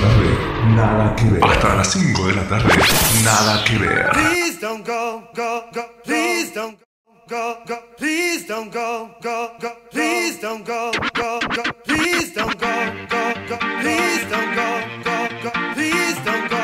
tarde, nada que ver. Hasta las 5 de la tarde, nada que ver. Please don't go, go, go. Please don't go, go. Please don't go, go, go. Please don't go, go, go. Please don't go, go, go. Please don't go, go, go. Please don't go, go,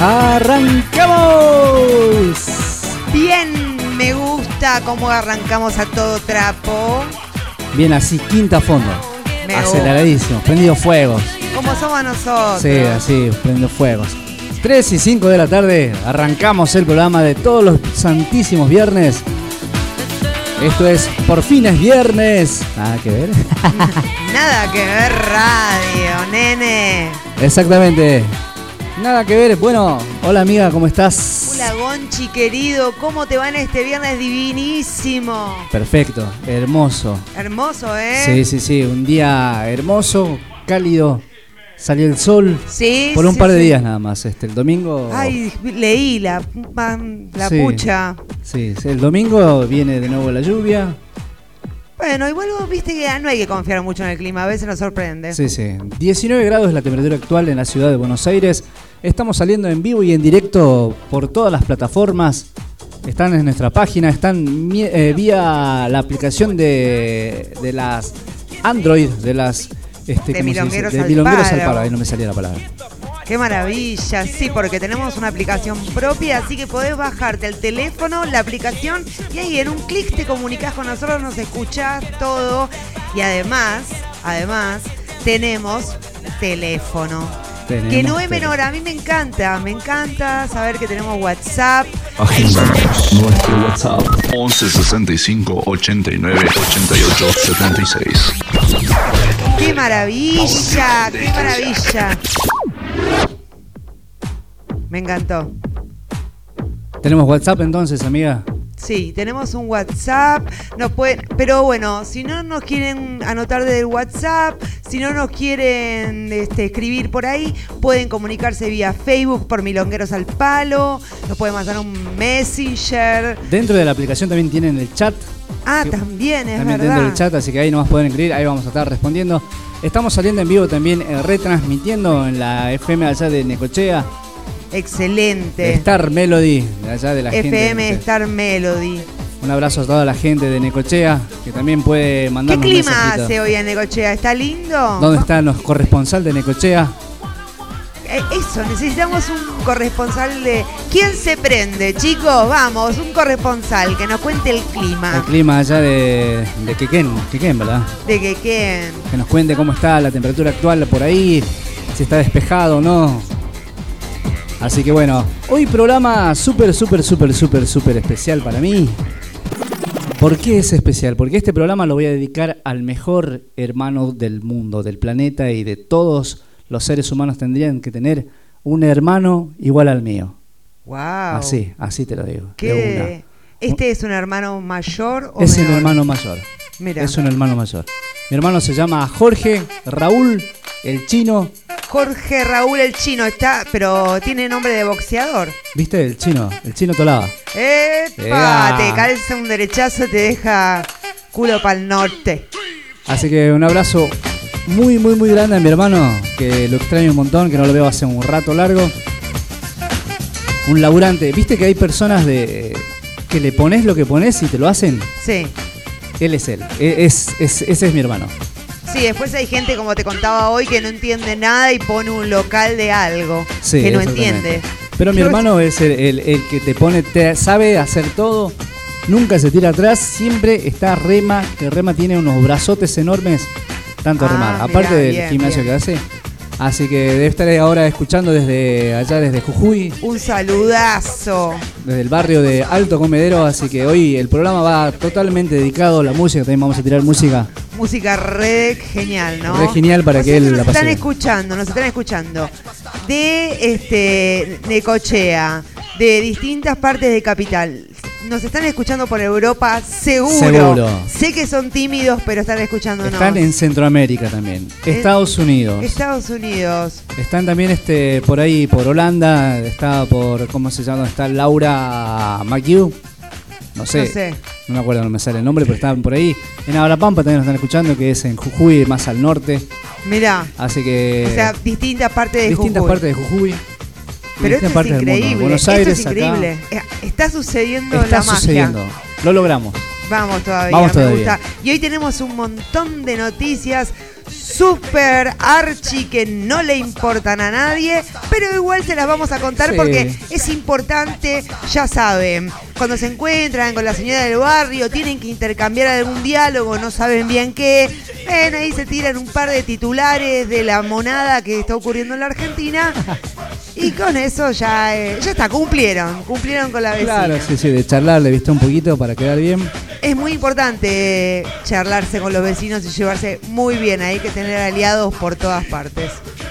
¡Arrancamos! Bien, me gusta cómo arrancamos a todo trapo. Bien así, quinta fondo. Me Aceleradísimo, prendido fuegos. Como somos nosotros. Sí, así, prendido fuegos. 3 y 5 de la tarde, arrancamos el programa de todos los santísimos viernes. Esto es Por fin es viernes. Nada que ver. Nada que ver radio, nene. Exactamente. Nada que ver. Bueno, hola amiga, ¿cómo estás? Hola Gonchi querido, ¿cómo te va en este viernes divinísimo? Perfecto, hermoso. Hermoso, ¿eh? Sí, sí, sí, un día hermoso, cálido. Salió el sol Sí, por un sí, par de sí. días nada más. Este, el domingo. Ay, leí la, la pucha. Sí, el domingo viene de nuevo la lluvia. Bueno, igual vos viste que no hay que confiar mucho en el clima, a veces nos sorprende. Sí, sí. 19 grados es la temperatura actual en la ciudad de Buenos Aires. Estamos saliendo en vivo y en directo por todas las plataformas. Están en nuestra página, están eh, vía la aplicación de, de las Android, de las Este, De ¿cómo se dice? milongueros de al milongueros al palo, ahí no me salía la palabra. Qué maravilla, sí, porque tenemos una aplicación propia, así que podés bajarte al teléfono la aplicación y ahí en un clic te comunicas con nosotros, nos escuchás todo y además, además, tenemos teléfono. Tenemos que no es menor, a mí me encanta, me encanta saber que tenemos WhatsApp. Agendamos nuestro WhatsApp 11 65 89 88 76. ¡Qué maravilla! ¡Qué maravilla! Me encantó. Tenemos WhatsApp entonces, amiga. Sí, tenemos un WhatsApp, nos pueden, pero bueno, si no nos quieren anotar del WhatsApp, si no nos quieren este, escribir por ahí, pueden comunicarse vía Facebook por Milongueros al Palo, nos pueden mandar un Messenger. Dentro de la aplicación también tienen el chat. Ah, Sí. también es también verdad. dentro del chat, así que ahí nomás pueden escribir, ahí vamos a estar respondiendo. Estamos saliendo en vivo también, eh, retransmitiendo en la FM allá de Necochea, Excelente. Star Melody, de allá de la gente. FM Star Melody. Un abrazo a toda la gente de Necochea, que también puede ¿Qué mandarnos un clima hace hoy en Necochea? ¿Está lindo? ¿Dónde está nuestro corresponsal de Necochea? Eh, Eso, necesitamos un corresponsal de... ¿Quién se prende, chicos? Vamos, un corresponsal que nos cuente el El clima. clima allá de, de Quequén, Quequén, ¿verdad? De que quién. Que nos cuente cómo está la temperatura actual por ahí, si está despejado o no. Así que bueno, hoy programa súper, súper, súper, súper, súper especial para mí. ¿Por qué es especial? Porque este programa lo voy a dedicar al mejor hermano del mundo, del planeta y de todos los seres humanos tendrían que tener un hermano igual al mío. Wow. Así, así te lo digo. ¿Qué? ¿Este es un hermano mayor o. Es un menor? hermano mayor. Mira. Es un hermano mayor. Mi hermano se llama Jorge Raúl, el chino. Jorge Raúl el chino está, pero tiene nombre de boxeador. ¿Viste? El chino, el chino Tolaba. ¡Epa! Ea. Te calza un derechazo, te deja culo para el norte. Así que un abrazo muy, muy, muy grande a mi hermano, que lo extraño un montón, que no lo veo hace un rato largo. Un laburante. ¿Viste que hay personas de que le pones lo que pones y te lo hacen? Sí. Él es él. E- Es, es- ese es mi hermano. Sí, después hay gente, como te contaba hoy, que no entiende nada y pone un local de algo Sí, que no entiende. Pero mi hermano es el, el- el que te pone, te sabe hacer todo, nunca se tira atrás, siempre está rema, que rema tiene unos brazotes enormes, tanto Ah, remar, mirá, aparte del bien, gimnasio bien. que hace. Así que debe estar ahora escuchando desde allá, desde Jujuy, Un saludazo. desde el barrio de Alto Comedero. Así que hoy el programa va totalmente dedicado a la música. También vamos a tirar música. Música re genial, ¿no? Re genial para O que él nos la pase están bien. escuchando, nos están escuchando. De este Necochea, de distintas partes de Capital. Nos están escuchando por Europa, seguro. Seguro. Sé que son tímidos, pero están escuchándonos. Están en Centroamérica también, Estados Unidos. Estados Unidos. Están también este por ahí, por Holanda, está por, ¿cómo se llama? Está Laura McHugh. No sé, No sé. no me acuerdo, no me sale el nombre, pero están por ahí. En Abrapampa también nos están escuchando, que es en Jujuy, más al norte. Mirá. Así que o sea, distintas partes de Eh, distintas Jujuy. partes de Jujuy. Pero esto es increíble. Buenos esto Aires es acá. increíble. Eh, Está sucediendo Está la magia. sucediendo. Lo logramos. Vamos todavía, Vamos me todavía. gusta. Y hoy tenemos un montón de noticias super archi que no le importan a nadie, pero igual se las vamos a contar Sí. porque es importante, ya saben, cuando se encuentran con la señora del barrio, tienen que intercambiar algún diálogo, no saben bien qué, ven ahí se tiran un par de titulares de la monada que está ocurriendo en la Argentina. Y con eso ya, eh, ya está, cumplieron, cumplieron con la vecina. Claro, sí, sí, de charlarle, viste, un poquito para quedar bien. Es muy importante charlarse con los vecinos y llevarse muy bien. Hay que tener aliados por todas partes.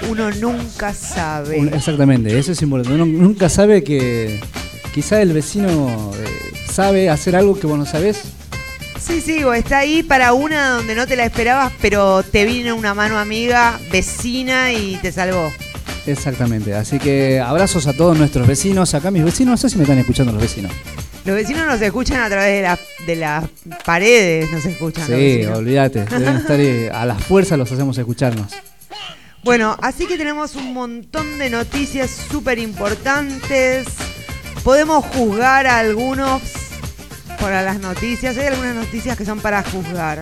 Uno nunca sabe. Exactamente, eso es importante. Uno nunca sabe que quizá el vecino eh, sabe hacer algo que vos no sabés. Sí, sí, o está ahí para una donde no te la esperabas, pero te vino una mano amiga, vecina y te salvó. Exactamente, así que abrazos a todos nuestros vecinos. Acá mis vecinos, no sé si me están escuchando los vecinos. Los vecinos nos escuchan a través de, la- de las paredes, nos escuchan. Sí, olvídate, deben estar eh, a las fuerzas los hacemos escucharnos. Bueno, así que tenemos un montón de noticias súper importantes. Podemos juzgar a algunos por las noticias. Hay algunas noticias que son para juzgar.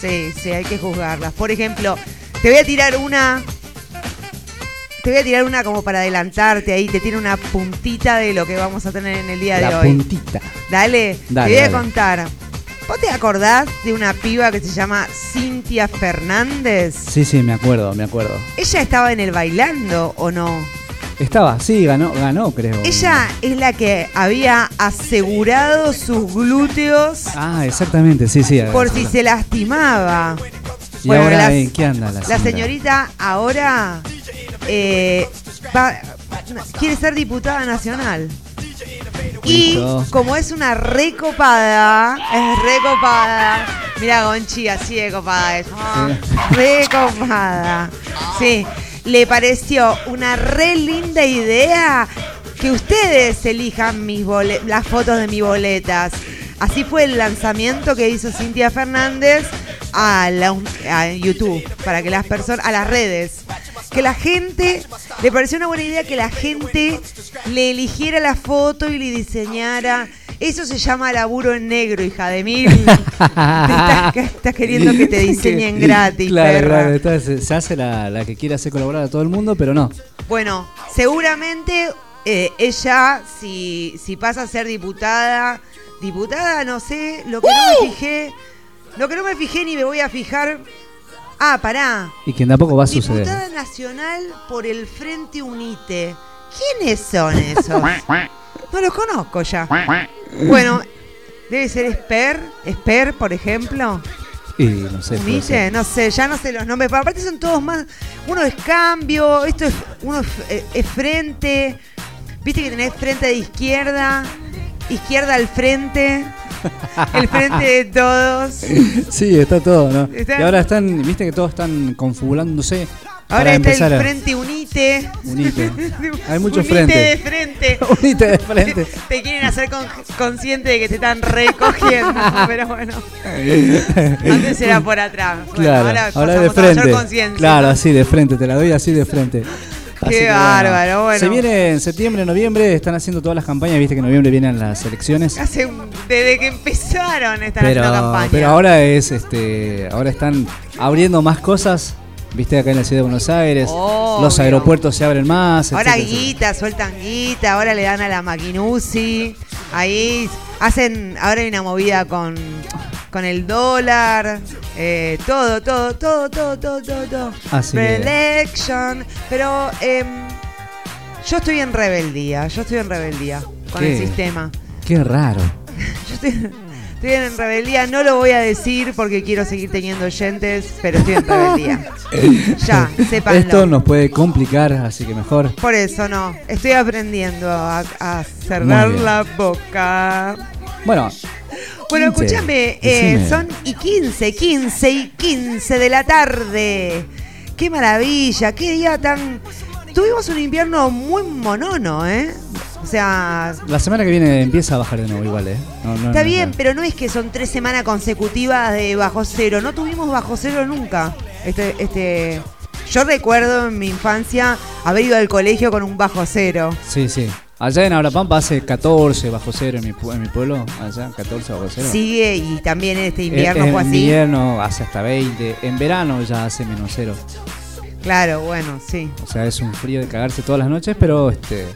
Sí, sí, hay que juzgarlas. Por ejemplo, te voy a tirar una. Te voy a tirar una como para adelantarte ahí, te tiene una puntita de lo que vamos a tener en el día de hoy. puntita. Dale, Dale, te voy a dale. contar. ¿Vos te acordás de una piba que se llama Cintia Fernández? Sí, sí, me acuerdo, me acuerdo. ¿Ella estaba en el bailando o no? Estaba, sí, ganó, ganó, creo. Ella es la que había asegurado sus glúteos Ah, exactamente, sí, sí. por si se lastimaba. ¿Y Bueno, ahora qué anda la La señora? señorita ahora eh, va- quiere ser diputada nacional. Y como es una recopada, es recopada. Mira, Gonchi, así de copada es. Ah, Recopada. Sí, le pareció una re linda idea que ustedes elijan mis las fotos de mis boletas. Así fue el lanzamiento que hizo Cintia Fernández a, la- a YouTube, para que las personas, a las redes, que la gente, le pareció una buena idea que la gente le eligiera la foto y le diseñara. Eso se llama laburo en negro, hija de mil. Te estás, estás queriendo que te diseñen gratis, Claro, claro. entonces se hace la, la que quiere hacer colaborar a todo el mundo, pero no. Bueno, seguramente eh, ella, si, si pasa a ser diputada, diputada, no sé, lo que no me fijé, lo que no me fijé ni me voy a fijar. Ah, pará. Y que tampoco va a suceder. Diputada nacional por el Frente Unite. ¿Quiénes son esos? No los conozco ya. Bueno, debe ser Esper, Esper, por ejemplo. Y no sé. Unite, no sé, ya no sé los nombres, pero aparte son todos más. Uno es cambio, esto es uno es, eh, es frente. Viste que tenés frente de izquierda, izquierda al frente, el frente de todos. Sí, está todo, ¿no? Está- Y ahora están, viste que todos están confulándose. Ahora para está empezar el frente Unite. Unite. Hay muchos Unite frentes. de frente. Unite de frente. Te quieren hacer con- consciente de que te están recogiendo, pero bueno. Antes era por atrás. Bueno, Claro, ahora, ahora, de mayor frente. Claro, así de frente, te la doy así de frente. Así que, bárbaro, bueno. Se viene en septiembre, noviembre, están haciendo todas las campañas, viste que en noviembre vienen las elecciones. Hace desde que empezaron están Pero, haciendo campaña. pero ahora es este, ahora están abriendo más cosas, viste acá en la ciudad de Buenos Aires. Obvio. Los aeropuertos se abren más. Ahora etcétera, etcétera. guita, sueltan guita, ahora le dan a la Maquinusi. Ahí hacen, ahora hay una movida con, con el dólar, eh, todo, todo, todo, todo, todo, todo, todo. Así Reelection. Pero em, yo estoy en rebeldía, yo estoy en rebeldía con el sistema. Qué raro. Yo estoy, estoy en rebeldía, no lo voy a decir porque quiero seguir teniendo oyentes, pero estoy en rebeldía. ya, sépanlo. Esto nos puede complicar, así que mejor. Por eso no, estoy aprendiendo a, a cerrar la boca. Bueno, Bueno, 15, escúchame, eh, son y 15, 15 y 15 de la tarde. Qué maravilla, qué día tan... Tuvimos un invierno muy monono, ¿eh? O sea, la semana que viene empieza a bajar de nuevo igual, ¿eh? No, no, está no, bien, pero no es que son tres semanas consecutivas de bajo cero. No tuvimos bajo cero nunca. Este, este, yo recuerdo en mi infancia haber ido al colegio con un bajo cero. Sí, sí. Allá en Abrapampa hace 14 bajo cero en mi, en mi pueblo. Allá 14 bajo cero. Sigue y también en este invierno Eh, en fue así. invierno hace hasta 20. En verano ya hace menos cero. Claro, bueno, sí. O sea, es un frío de cagarse todas las noches, pero este.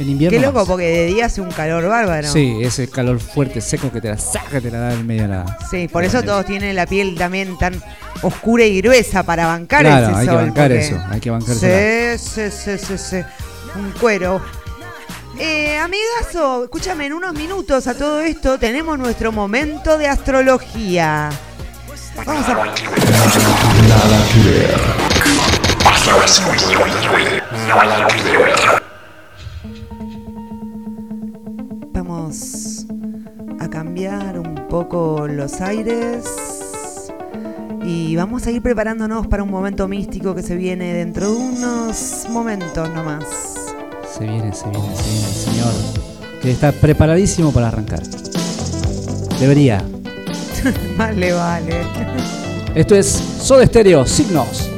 En invierno. Qué loco, más. porque de día hace un calor bárbaro. Sí, ese calor fuerte, seco que te la saca, te la da en medio de la. Sí, por eso todos tienen la piel también tan oscura y gruesa para bancar Claro, ese hay que sol. bancar porque- eso, hay que bancarse. Sí, sí, sí, sí, sí. Un cuero. Eh, amigazo, escúchame, en unos minutos a todo esto tenemos nuestro momento de astrología. Vamos a... Nada que ver. Hasta las 5 de la tarde. Nada que ver. Vamos a cambiar un poco los aires y vamos a ir preparándonos para un momento místico que se viene dentro de unos momentos nomás. Se viene, se viene, se viene el señor. Que está preparadísimo para arrancar. Debería. Vale, vale. Esto es Soda Stereo, Signos.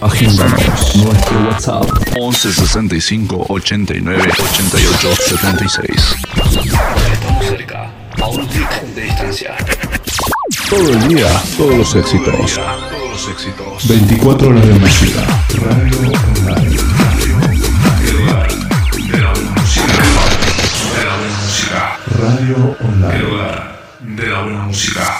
Agéndanos nuestro WhatsApp 11 65 89 88 76. Estamos cerca, a un clic de distancia. Todo el día, todos los éxitos. Todos los éxitos. 24 horas de música. Radio online. El hogar de la buena música. De la buena música. Radio online. El hogar de la buena música.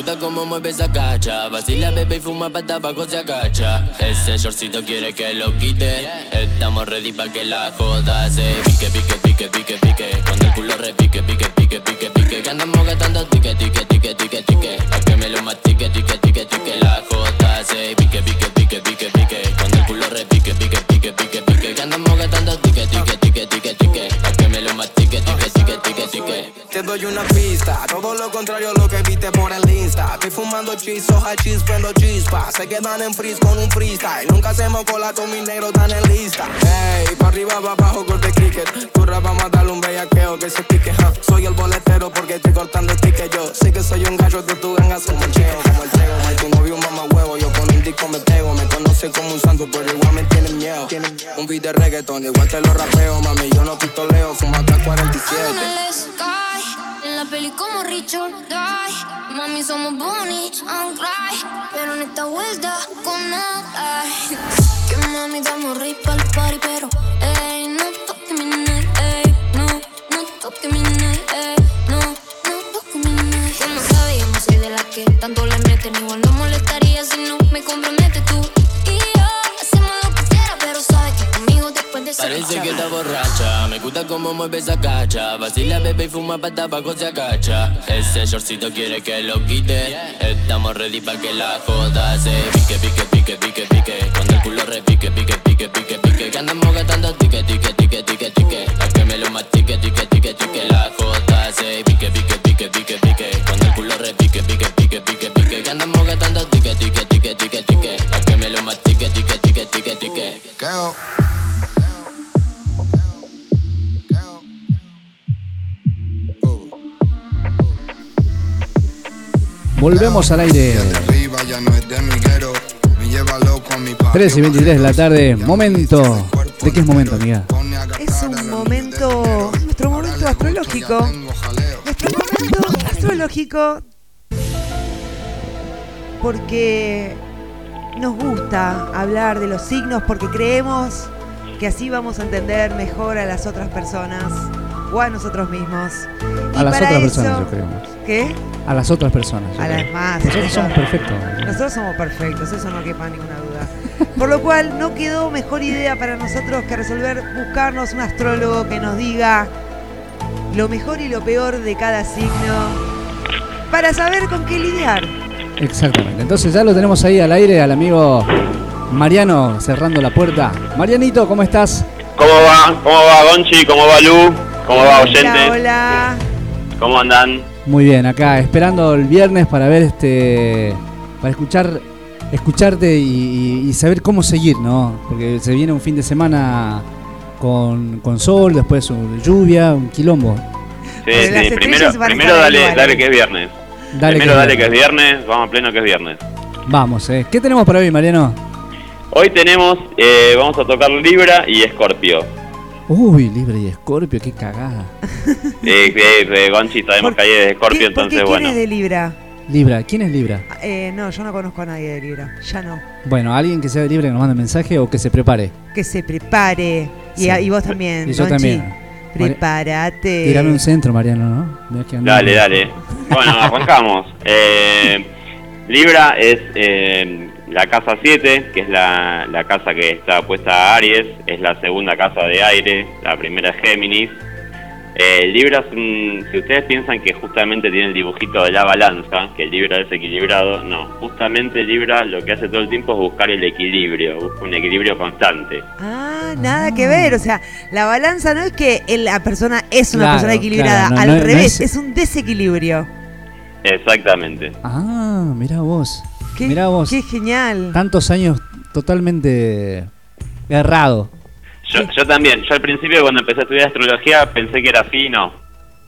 Gusta cómo mueve esa cacha. Vacila, bebe y fuma pa' tabaco se agacha. Ese shortcito quiere que lo quite. Estamos ready pa' que la joda se pique, pique, pique, pique, pique. Cuando el culo repique, pique, pique, pique, pique. Que andamos gastando tique, tique, tique, tique, tique. Pa' que me lo mastique, tique, tique, tique. La joda se pique, pique, doy una pista, todo lo contrario a lo que viste por el Insta. Estoy fumando chis, hoja chis, prendo chispa. Se quedan en freeze con un freestyle. Nunca hacemos cola con mis negros tan en lista. Ey, pa' arriba, pa' abajo, corte cricket. Tu rap vamos a darle un bellaqueo que se pique, huh. Soy el boletero porque estoy cortando el yo. Sé que soy un gallo de tu ganga, como el como el tego. My, tu novio un mamá huevo, yo con un disco me pego. Me conocen como un santo, pero igual me tienen miedo. Un beat de reggaeton, igual te lo rapeo, mami. Yo no pistoleo, fumo acá 47. En la peli como Richard Guy. Mami, somos Bonnie and Clyde, pero en esta vuelta con nada. Que mami, estamos rey pa'l party, pero ey, no toque mi night, ey, no, no toque mi night, ey, no, no toque mi night. No sabes, yo no soy de las que tanto le meten, igual no molestaría si no me comprometes tú. Parece que está borracha, me gusta cómo mueve esa cacha. Vacila, bebe y fuma pa' tabaco se agacha. Ese shortcito quiere que lo quite. Estamos ready pa' que la joda se pique, pique, pique, pique, pique. Cuando el culo repique, pique, pique, pique, pique. Que andamos gastando tique, tique, Volvemos al aire. 13 y 23 de la tarde. Momento. ¿De qué es momento, amiga? Es un momento, nuestro momento astrológico. Nuestro momento astrológico. Porque nos gusta hablar de los signos porque creemos que así vamos a entender mejor a las otras personas o a nosotros mismos. Y A las otras eso- personas, yo creo. ¿Qué? A las otras personas. A las más. Nosotros somos perfectos. Nosotros somos perfectos, eso no quepa ninguna duda. Por lo cual no quedó mejor idea para nosotros que resolver buscarnos un astrólogo que nos diga lo mejor y lo peor de cada signo para saber con qué lidiar. Exactamente. Entonces ya lo tenemos ahí al aire al amigo Mariano cerrando la puerta. Marianito, ¿cómo estás? ¿Cómo va? ¿Cómo va Gonchi? ¿Cómo va Lu? ¿Cómo va oyentes? Hola, hola. ¿Cómo andan? Muy bien, acá esperando el viernes para ver este. para escuchar. escucharte y, y- y saber cómo seguir, ¿no? Porque se viene un fin de semana con, con sol, después un- lluvia, un quilombo. Sí, sí, primero, primero dale, dale que es viernes. Dale primero que- dale que es viernes, vamos a pleno que es viernes. Vamos, ¿eh? ¿Qué tenemos para hoy, Mariano? Hoy tenemos, eh, vamos a tocar Libra y Escorpio. Uy, Libre y Escorpio, qué cagada. Eh, eh, eh, Gonchi, sabemos ¿Por- que hay de Escorpio, ¿Qué- ¿Por qué entonces quién bueno. es de Libra? Libra, ¿quién es Libra? Eh, no, yo no conozco a nadie de Libra. Ya no. Bueno, alguien que sea de Libra que nos mande mensaje o que se prepare. Que se prepare. Y, Sí. a- y vos también. Y yo Gonchi. también. Prepárate. Tirame un centro, Mariano, ¿no? Mirá que andamos. Dale, dale. Bueno, arrancamos. Eh, Libra es eh, la casa 7, que es la, la casa que está puesta a Aries, es la segunda casa de aire, la primera es Géminis. Eh, Libra, es un- si ustedes piensan que justamente tiene el dibujito de la balanza, que el Libra es equilibrado, no, justamente Libra lo que hace todo el tiempo es buscar el equilibrio, busca un equilibrio constante. Ah, nada que ver. O sea, la balanza no es que la persona es una Claro, persona equilibrada. claro, no- Al no- no revés, es- es... un desequilibrio. Exactamente. Ah, mira vos. Qué, Mirá vos. qué genial. Tantos años totalmente errado. Yo, yo también, yo al principio cuando empecé a estudiar astrología pensé que era así, no.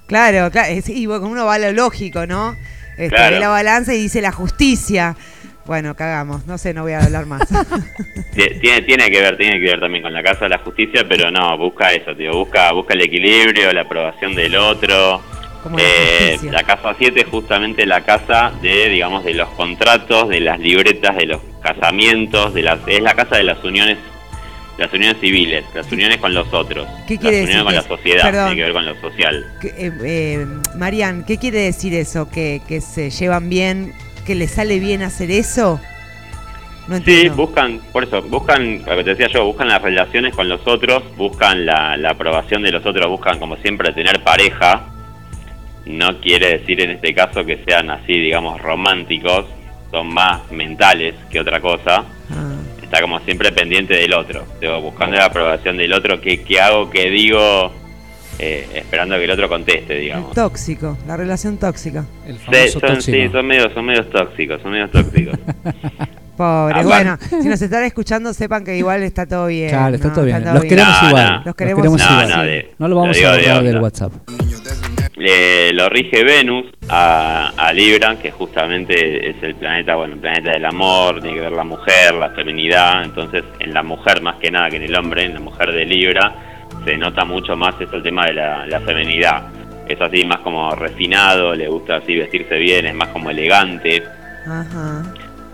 Claro, claro. Y bueno, uno va a lo lógico, ¿no? Este, Claro. la balanza y dice la justicia. Bueno, cagamos. No sé, no voy a hablar más. Tie- Tiene, tiene que ver, tiene que ver también con la casa de la justicia, pero no, busca eso, tío, busca, busca el equilibrio, la aprobación del otro. Como la Eh, la casa 7 es justamente la casa de, digamos, de los contratos, de las libretas, de los casamientos, de las, es la casa de las uniones, las uniones civiles, las uniones con los otros, ¿Qué las quiere uniones decir con la sociedad, perdón. tiene que ver con lo social. Eh, eh, Marian, ¿qué quiere decir eso? ¿Que, que se llevan bien? ¿Que les sale bien hacer eso? No Sí, buscan, por eso, buscan, lo que te decía yo, buscan las relaciones con los otros, buscan la, la aprobación de los otros, buscan como siempre tener pareja. No quiere decir en este caso que sean así, digamos, románticos, son más mentales que otra cosa. Ah, Está como siempre pendiente del otro, digo, buscando la aprobación del otro, qué, qué hago, qué digo, eh, esperando que el otro conteste, el digamos. tóxico, la relación tóxica. El Sí, son, sí, son medios, son medios tóxicos, son medios tóxicos. Pobre. Aparte- Bueno, si nos están escuchando, sepan que igual está todo bien. Claro, está ¿no? todo bien. Está Los queremos No, igual. no. Los queremos No, igual. no, de- No lo vamos lo digo a borrar del. WhatsApp. Le- lo rige Venus a, a Libra, que justamente es el planeta, bueno, el planeta del amor, tiene que ver la mujer, la feminidad, entonces en la mujer más que nada que en el hombre, en la mujer de Libra, se nota mucho más eso el tema de la, la feminidad. Es así más como refinado, le gusta así vestirse bien, es más como elegante, Ajá.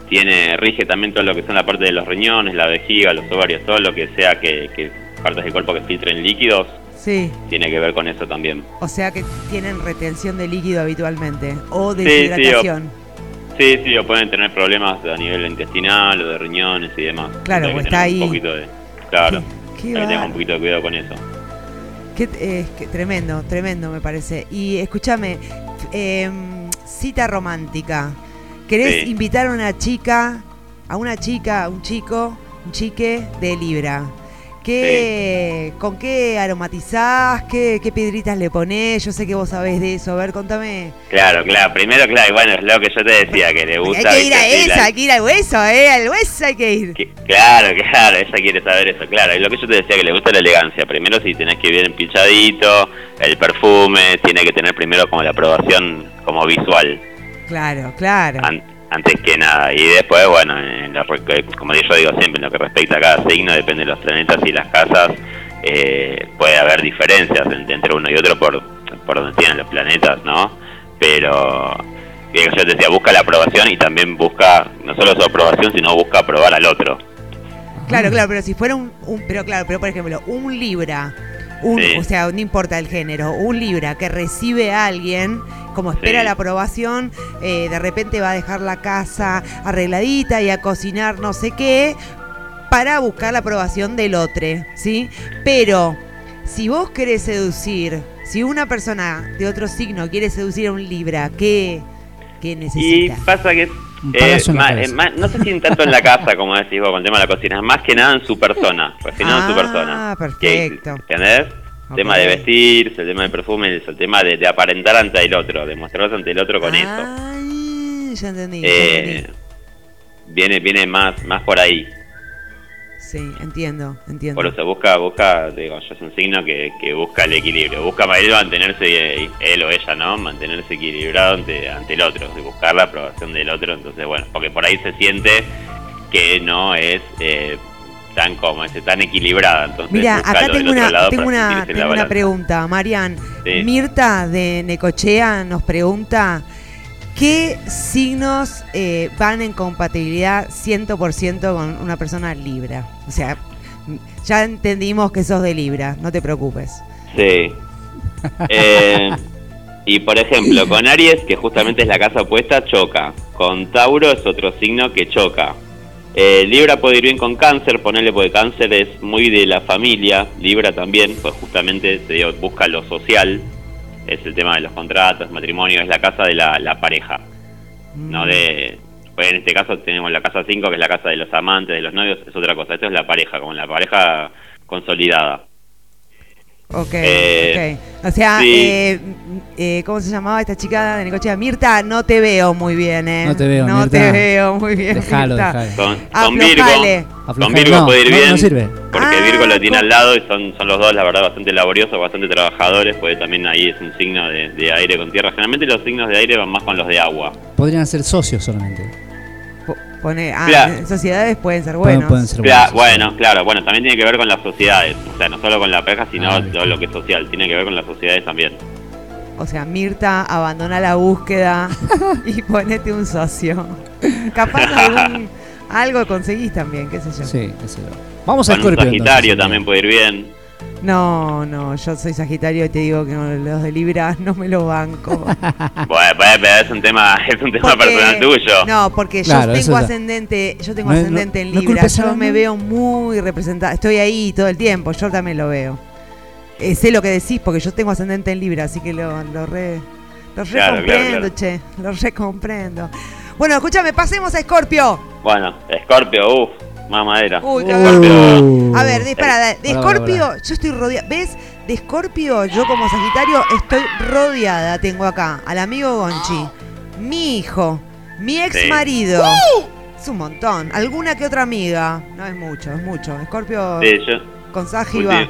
tiene rige también todo lo que son la parte de los riñones, la vejiga, los ovarios, todo lo que sea que, que partes del cuerpo que filtren líquidos, Sí. tiene que ver con eso también. O sea que tienen retención de líquido habitualmente. O Sí, sí, deshidratación. Sí, sí, o pueden tener problemas a nivel intestinal o de riñones y demás. Claro, tener está ahí. Un poquito de, claro, Qué hay bar- un poquito de cuidado con eso. Qué- eh, qué tremendo, tremendo me parece. Y escúchame, em, cita romántica. ¿Querés Sí. invitar a una chica, a una chica, a un chico, un chique de Libra? ¿Qué, ¿Con qué aromatizás? ¿Qué, ¿Qué piedritas le ponés? Yo sé que vos sabés de eso. A ver, contame. Claro, claro, primero, claro, y bueno, es lo que yo te decía, que le gusta... hay que ir a esa, la- hay que ir al hueso, ¿eh? Al hueso hay que ir. que- claro, claro, ella quiere saber eso, claro, y lo que yo te decía, que le gusta la elegancia, primero si tenés que ir bien empilchadito, el perfume, tiene que tener primero como la aprobación como visual. Claro, claro. an- antes que nada. Y después, bueno, en lo eh, como yo digo siempre, en lo que respecta a cada signo, depende de los planetas y las casas, eh, puede haber diferencias entre, uno y otro por, por donde tienen los planetas, ¿no? Pero, que yo te decía, busca la aprobación y también busca, no solo su aprobación, sino busca aprobar al otro. Claro, claro, pero si fuera un, un- pero claro, pero por ejemplo, un Libra, un, Sí. o sea, no importa el género, un Libra que recibe a alguien, como espera Sí. la aprobación, eh, de repente va a dejar la casa arregladita y a cocinar no sé qué, para buscar la aprobación del otro, ¿sí? Pero si vos querés seducir, si una persona de otro signo quiere seducir a un Libra, ¿qué, qué Y necesita? pasa que eh, cabeza. eh, no sé si tanto en la casa, como decís vos, con el tema de la cocina, más que nada en su persona, refinado en su Ah, persona. perfecto. ¿Entendés? El tema de vestirse, el tema de perfume, el tema de, de aparentar ante el otro, de mostrarse ante el otro con eso. Ay, ya entendí. ya Eh, entendí. viene viene más más por ahí. Sí, entiendo, entiendo. Por eso busca, busca, digo, yo es un signo que, que busca el equilibrio, busca para él mantenerse, él o ella, ¿no? Mantenerse equilibrado ante, ante el otro, y buscar la aprobación del otro, entonces bueno, porque por ahí se siente que no es eh, tan como ese, tan equilibrada, entonces Mira, acá tengo una, tengo una, tengo una pregunta, Marian. Sí. Mirta de Necochea nos pregunta ¿qué signos eh, van en compatibilidad 100% con una persona Libra? O sea, ya entendimos que sos de Libra, no te preocupes. Sí. Eh, y por ejemplo, con Aries, que justamente es la casa opuesta, choca. Con Tauro es otro signo que choca. Eh, Libra puede ir bien con Cáncer, ponerle porque Cáncer es muy de la familia. Libra también, pues justamente te digo, busca lo social. Es el tema de los contratos, matrimonio, es la casa de la, la pareja. No de. Pues en este caso tenemos la casa 5, que es la casa de los amantes, de los novios, es otra cosa. Esto es la pareja, como la pareja consolidada. Ok, Eh, ok. O sea, sí. eh, eh, ¿cómo se llamaba esta chica de Necochea? Mirta, no te veo muy bien, ¿eh? No te veo, No Mirta. te veo muy bien. Dejalo, Mirta. dejalo. Con, con. Virgo, con. Virgo no, puede ir no, bien. no sirve. Porque Ah, Virgo lo tiene al lado y son, son los dos, la verdad, bastante laboriosos, bastante trabajadores, pues también ahí es un signo de, de aire con tierra. Generalmente los signos de aire van más con los de agua. Podrían ser socios solamente. Po- Pone, ah, Claro. sociedades pueden ser Pueden- buenos. pueden ser buenos. bueno, claro, bueno, también tiene que ver con las sociedades, o sea, no solo con la pareja, sino Ah, todo lo que es social, tiene que ver con las sociedades también. O sea, Mirta, abandona la búsqueda y ponete un socio. Capaz algún, algo conseguís también, qué sé yo. Sí, qué sé yo. Vamos a Con un Scorpio. Sagitario entonces. también puede ir bien. No, no, yo soy Sagitario y te digo que los de Libra no me lo banco. Bueno, pues, pero es un tema, es un tema Porque- personal tuyo. No, porque Claro, yo tengo ascendente, yo tengo No ascendente no- en Libra, yo me veo muy representada, estoy ahí todo el tiempo, yo también lo veo. Eh, sé lo que decís porque yo tengo ascendente en Libra, así que lo, lo re, lo re Claro, claro, comprendo, claro. che, lo re comprendo. Bueno, escúchame, pasemos a Scorpio. Bueno, Scorpio, uff, madera. Uy, Uh. A ver, de, espera, de, de Pará, Scorpio, pará, yo estoy rodeada. ¿Ves? De Scorpio, yo como Sagitario estoy rodeada. Tengo acá al amigo Gonchi, mi hijo, mi ex marido. Es un montón. Alguna que otra amiga. No es mucho, es mucho. Scorpio sí, yo con Sagi va.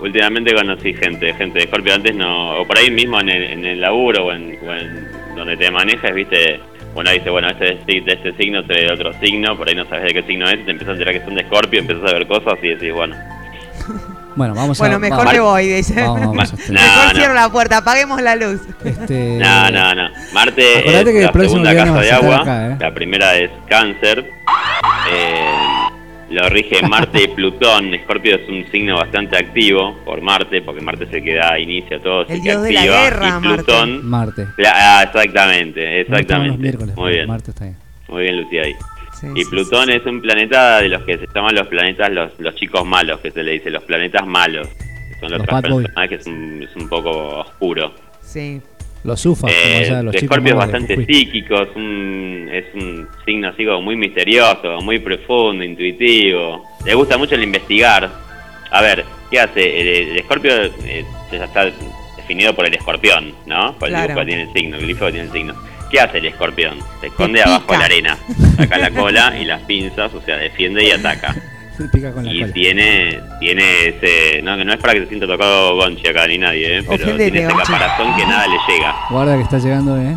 últimamente conocí gente, gente de Scorpio antes no, o por ahí mismo en el, en el laburo o en, o en donde te manejas, viste, bueno, dice, bueno, este es de este signo, este es de otro signo, por ahí no sabes de qué signo es, te empiezas a enterar que son de Scorpio, empiezas a ver cosas y decís, bueno, Bueno, vamos Bueno, a. mejor vamos, me voy, dice. Vamos, vamos, Ma- no, mejor no. cierro la puerta, apaguemos la luz. este, no, no, no. Marte Acordate es que la segunda casa de a agua, acá, ¿eh? la primera es Cáncer, eh, lo rige Marte y Plutón, Scorpio es un signo bastante activo por Marte, porque Marte se que da inicio a todo, El se que dios de la activa, guerra, y Plutón, Marte. La- ah, exactamente, exactamente. Muy bien, Marte está bien. muy bien Lucía ahí. Sí, Y sí, Plutón es un planeta de los que se llaman los planetas, los, los chicos malos, que se le dice, los planetas malos. que Son los, Los otros personajes, que es un, es un poco oscuro. Sí. Los UFA, como Eh, ya los chicos Scorpio es de bastante psíquico, es un, es un signo así como muy misterioso, muy profundo, intuitivo. Le gusta mucho el investigar. A ver, ¿qué hace? El, el Scorpio eh, ya está definido por el escorpión, ¿no? Por el Claro. dibujo que tiene el signo, el glifo que tiene el signo. ¿Qué hace el escorpión? Se esconde abajo de la arena, saca la cola y las pinzas, o sea, defiende y ataca. Se pica con la Y cola. tiene, tiene ese. No, que no es para que se sienta tocado Gonchi acá ni nadie, ¿eh? pero Ofendete, tiene ese Gonchi. caparazón que nada le llega. Guarda que está llegando, ¿eh?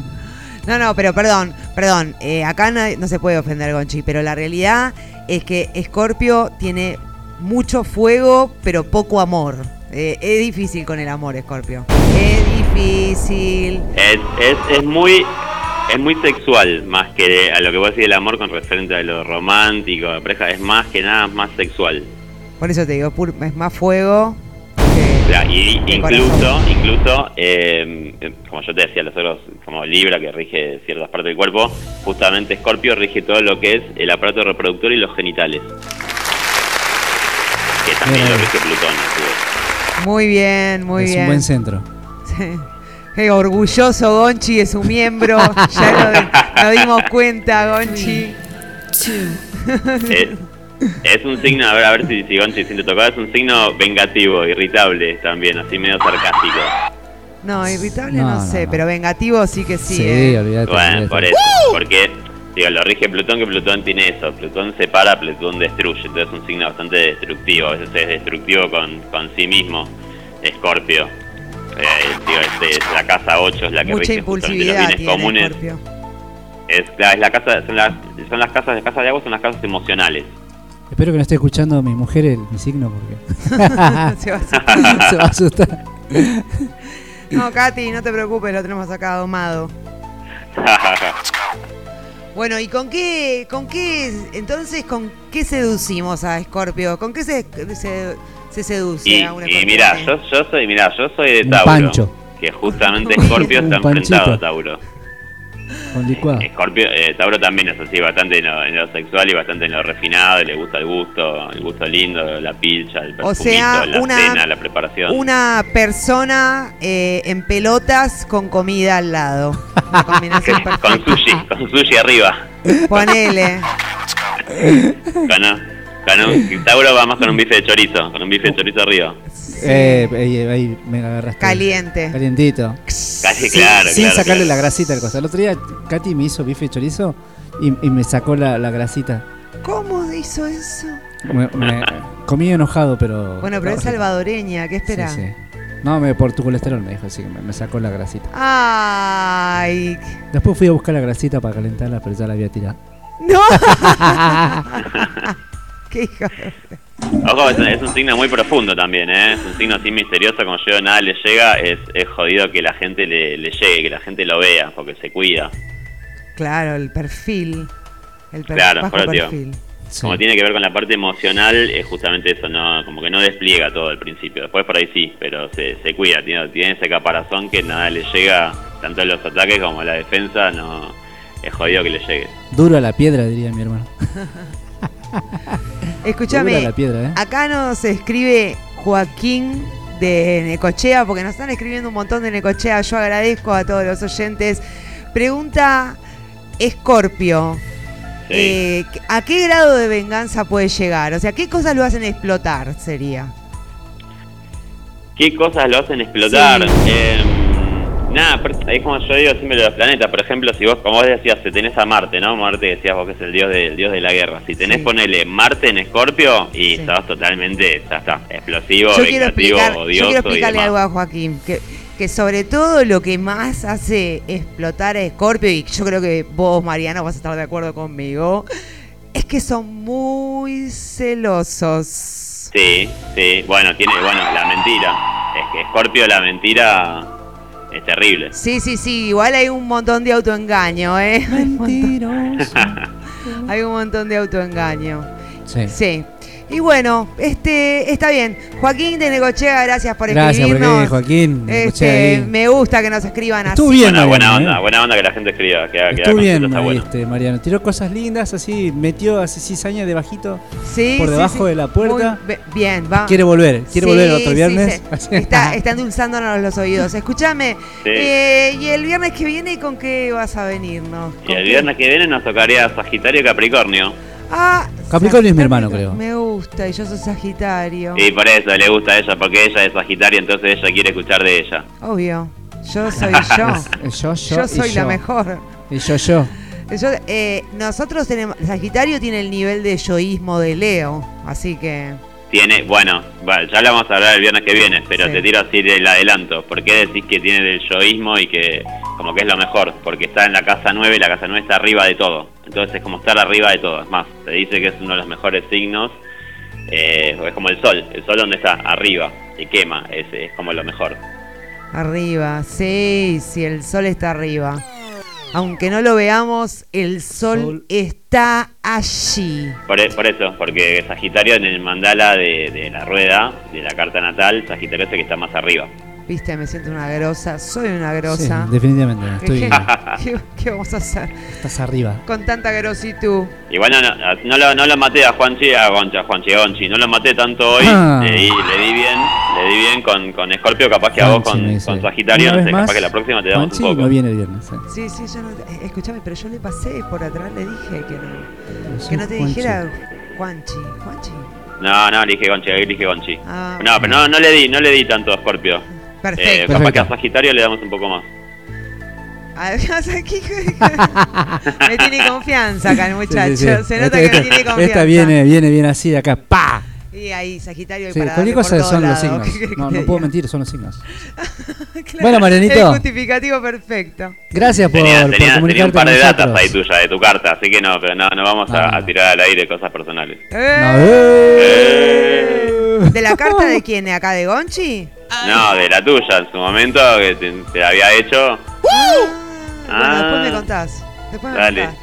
No, no, pero perdón, perdón. eh, acá no, no se puede ofender Gonchi, pero la realidad es que Scorpio tiene mucho fuego, pero poco amor. Eh, es difícil con el amor, Scorpio. Es difícil. Es, es, es muy es muy sexual más que a lo que vos decís el amor con referente a lo romántico, de pareja, es más que nada más sexual. Por eso te digo, es más fuego O que. sea, y incluso, corazón. incluso eh, eh, como yo te decía, los otros, como Libra que rige ciertas partes del cuerpo, justamente Scorpio rige todo lo que es el aparato reproductor y los genitales. Que también Bien lo rige Plutón. a su vez. Muy bien, muy es bien. un buen centro. Sí. Qué orgulloso Gonchi de su miembro. ya lo, nos dimos cuenta, Gonchi. Es, es un signo, a ver, a ver si, si Gonchi siente tocado, es un signo vengativo, irritable también, así medio sarcástico. No, irritable no, No, no, sé, no. pero vengativo sí que sí. Sí, ¿eh? olvídate. Bueno, por eso, porque digo, lo rige Plutón, que Plutón tiene eso, Plutón separa, Plutón destruye, entonces es un signo bastante destructivo, a veces es destructivo con, con sí mismo, Escorpio. Eh, digo, este, es la casa 8 es la que Mucha rige los impulsividad bienes tiene comunes. Scorpio. Es, la, es la casa, son, las, son las casas de casa de agua, son las casas emocionales. Espero que no esté escuchando mi mujer el, mi signo porque Se va a asustar. se va a asustar. No, Katy, no te preocupes, lo tenemos acá domado. Bueno, ¿y con qué, con qué, entonces, con qué seducimos a Scorpio? ¿Con qué se, se, se seduce Y, a una y mirá, yo, yo soy, mirá, yo soy de Tauro. pancho. Que justamente Scorpio está enfrentado a Tauro. Con. Scorpio, eh, Tauro también es así, bastante en lo, en lo sexual y bastante en lo refinado, le gusta el gusto, el gusto lindo, la pilcha, el perfumito, O sea, la una- cena, la preparación. Una persona eh, en pelotas con comida al lado. Una combinación con sushi, con sushi arriba. Ponele. Con, un- con un, Tauro va más con un bife de chorizo, con un bife de chorizo arriba. Eh, ahí, ahí me agarraste. Caliente. Calientito. Casi claro, Sin claro, sacarle claro. la grasita del costado. El otro día Katy me hizo bife de chorizo y, y me sacó la, la grasita. ¿Cómo hizo eso? Me, me- comí enojado, pero. Bueno, pero es salvadoreña, ¿qué espera? Sí, sí. No, me, por tu colesterol me dijo, así que me, me sacó la grasita. Ay, Después fui a buscar la grasita para calentarla, pero ya la había tirado. no. Qué hijo. de- Ojo, es, es un signo muy profundo también, ¿eh? Es un signo así misterioso, como yo nada le llega, es, es jodido que la gente le, le llegue, que la gente lo vea, porque se cuida. Claro, el perfil. El per- Claro, bajo perfil. Sí. Como tiene que ver con la parte emocional, es justamente eso, no como que no despliega todo al principio. Después por ahí sí, pero se, se cuida, tiene, tiene ese caparazón que nada le llega, tanto en los ataques como en la defensa, no es jodido que le llegue. Duro a la piedra, diría mi hermano. Escúchame, ¿eh? acá nos escribe Joaquín de Necochea, porque nos están escribiendo un montón de Necochea. Yo agradezco a todos los oyentes. Pregunta Escorpio. Sí. eh, ¿A qué grado de venganza puede llegar? O sea, ¿qué cosas lo hacen explotar? Sería. ¿Qué cosas lo hacen explotar? Sí. Eh, nada, es como yo digo siempre de los planetas. Por ejemplo, si vos, como vos decías, si tenés a Marte, ¿no? Marte decías vos que es el dios de, el dios de la guerra. Si tenés, Sí. ponele Marte en Escorpio y Sí. sos totalmente, ya está, explosivo, Yo quiero, explicar, yo odioso quiero y explicarle algo a Joaquín, que, que sobre todo lo que más hace explotar a Scorpio, y yo creo que vos, Mariano, vas a estar de acuerdo conmigo, es que son muy celosos. Sí, sí, bueno, tiene, bueno, la mentira. Es que Scorpio, la mentira es terrible. Sí, sí, sí, igual hay un montón de autoengaño, ¿eh? Hay un montón- Hay un montón de autoengaño. Sí. Sí. Y bueno, este está bien. Joaquín de Negochea, gracias por Gracias por escribirnos. que Joaquín. Este, me gusta que nos escriban Estuvo así. bien, Buena, buena onda, ¿eh? buena onda que la gente escriba. Que, Estuvo bien, está bueno. este, Mariano. Tiró cosas lindas, así, metió hace cizaña debajito Sí, por debajo sí. de la puerta. Muy bien, va. Quiere volver, quiere Sí, volver otro viernes. sí. Está, está endulzándonos los oídos. Escúchame, Sí. eh, y el viernes que viene, ¿con qué vas a venirnos? Y ¿Con el qué? viernes que viene nos tocaría Sagitario y Capricornio. Ah, Capricornio es mi hermano, creo. Me gusta, y yo soy Sagitario. Y por eso le gusta a ella, porque ella es Sagitario, entonces ella quiere escuchar de ella. Obvio. Yo soy yo. Yo, yo, yo y soy la yo. mejor. Y yo, yo. Yo, eh, nosotros tenemos. Sagitario tiene el nivel de yoísmo de Leo, así que. Tiene, bueno, ya lo vamos a hablar el viernes que viene, pero Sí. te tiro así el adelanto. ¿Por qué decís que tiene del yoísmo y que como que es lo mejor? Porque está en la casa 9 y la casa 9 está arriba de todo. Entonces es como estar arriba de todo. Es más, te dice que es uno de los mejores signos. eh, es como el sol. El sol donde está, arriba, y quema. Es, es como lo mejor. Arriba, sí, sí, el sol está arriba. Aunque no lo veamos, el sol, Sol. está allí. Por, e- por eso, porque Sagitario en el mandala de, de la rueda, de la carta natal, Sagitario es el que está más arriba. Viste, me siento una grosa, soy una Sí, grosa. definitivamente. Estoy, ¿Qué, qué- qué vamos a hacer estás arriba. con tanta grositud? Igual no, no, no lo, no lo maté a Juanchi, a Gonchi, a Juanchi, a Gonchi, no lo maté tanto hoy, Ah. le, di, le di bien, le di bien con, con Scorpio, capaz que a vos con, con Sagitario, una no vez sé, más, capaz que la próxima te damos Juanchi un poco. no viene el viernes. eh. Sí, sí, yo no. eh, Escúchame, pero yo le pasé por atrás, le dije que no, que no te Juanchi. dijera Juanchi. Juanchi. No, no, le dije Gonchi, le dije Gonchi. Ah, No, pero no, no le di, no le di tanto a Scorpio. Eh, Perfecto. capaz que a Perfecto. Sagitario le damos un poco más. Además, aquí me tiene confianza acá el muchacho. Sí, sí, sí. Se nota Esta- que me esta- tiene confianza. Esta viene, viene bien así de acá. ¡Pa! Y ahí, Sagitario, Sí, para cualquier cosa son los lados. signos. ¿Qué querés No, no puedo mentir, son los signos. Claro, Bueno, Marianito. El justificativo perfecto. Gracias por, Tenía, por tenía, tenía un par de datas ahí tuya, de tu carta, así que no, pero no, no vamos a, Ah. a tirar al aire cosas personales. No, ¡Eh! eh. ¿De la carta de quién? ¿Acá de Gonchi? No, de la tuya, en su momento, que te, te la había hecho. Bueno, Ah. después me contás. Después me Dale. contás.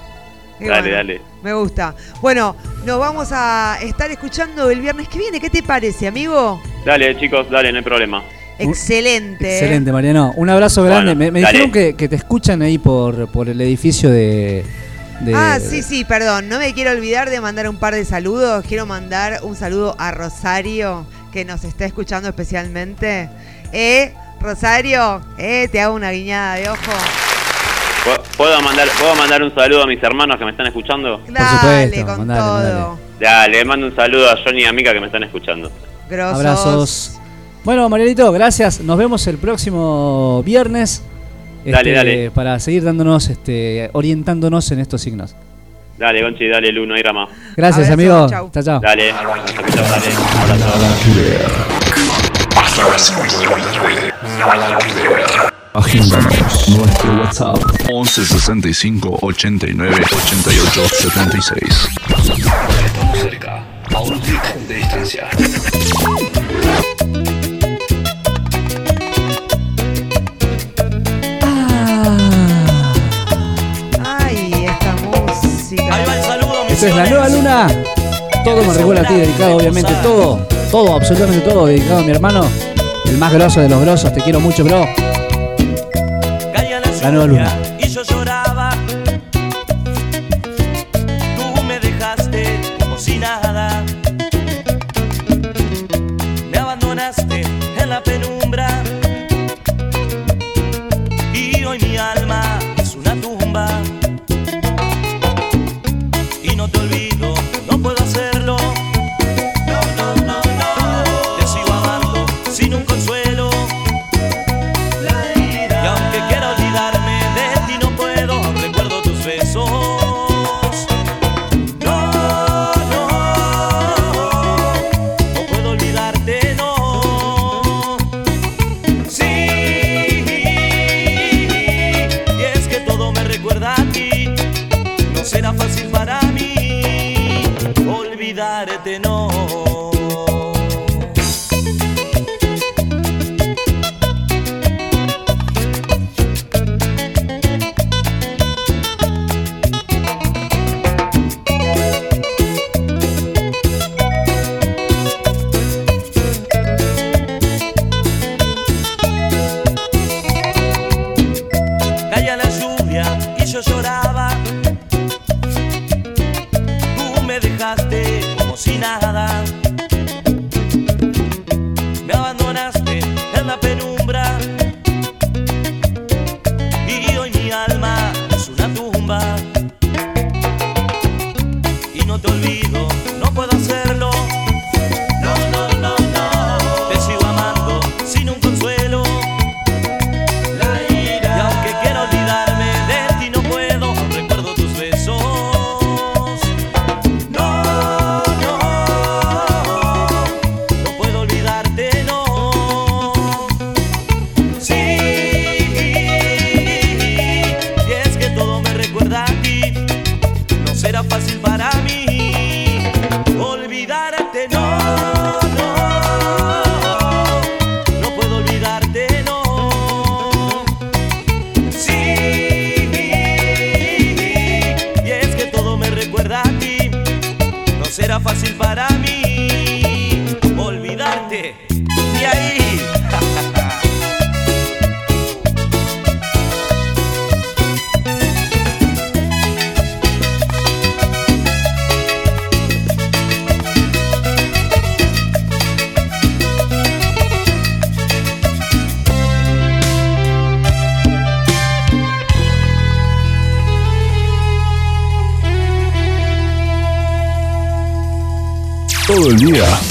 Dale, bueno, dale. Me gusta. Bueno, nos vamos a estar escuchando el viernes que viene. ¿Qué te parece, amigo? Dale, chicos, dale, no hay problema. Excelente. Excelente, Mariano. Un abrazo grande. Bueno, me dijeron que, que te escuchan ahí por, por el edificio de. de- Ah, sí, sí, perdón. No me quiero olvidar de mandar un par de saludos. Quiero mandar un saludo a Rosario, que nos está escuchando especialmente. Eh, Rosario, eh, te hago una guiñada de ojo. ¿Puedo- ¿Puedo mandar, ¿Puedo mandar un saludo a mis hermanos que me están escuchando? Dale, supuesto, con mandale, todo. mandale. Dale, le mando un saludo a Johnny y a Mika que me están escuchando. Grosos. Abrazos. Bueno, Marianito, gracias. Nos vemos el próximo viernes. Dale, dale. Para seguir dándonos, este, orientándonos en estos signos. Dale, Gonchi, dale, Lu, no hay drama. Gracias, amigo. Chao, chao. Dale, Agéndanos nuestro WhatsApp 11 65 89 88 76. Estamos cerca, a un clic de distancia. Esta es la nueva luna. Todo me recuerda a ti, dedicado obviamente, todo, todo, absolutamente todo, dedicado a mi hermano, el más grosso de los grosos. Te quiero mucho, bro. La nueva luna.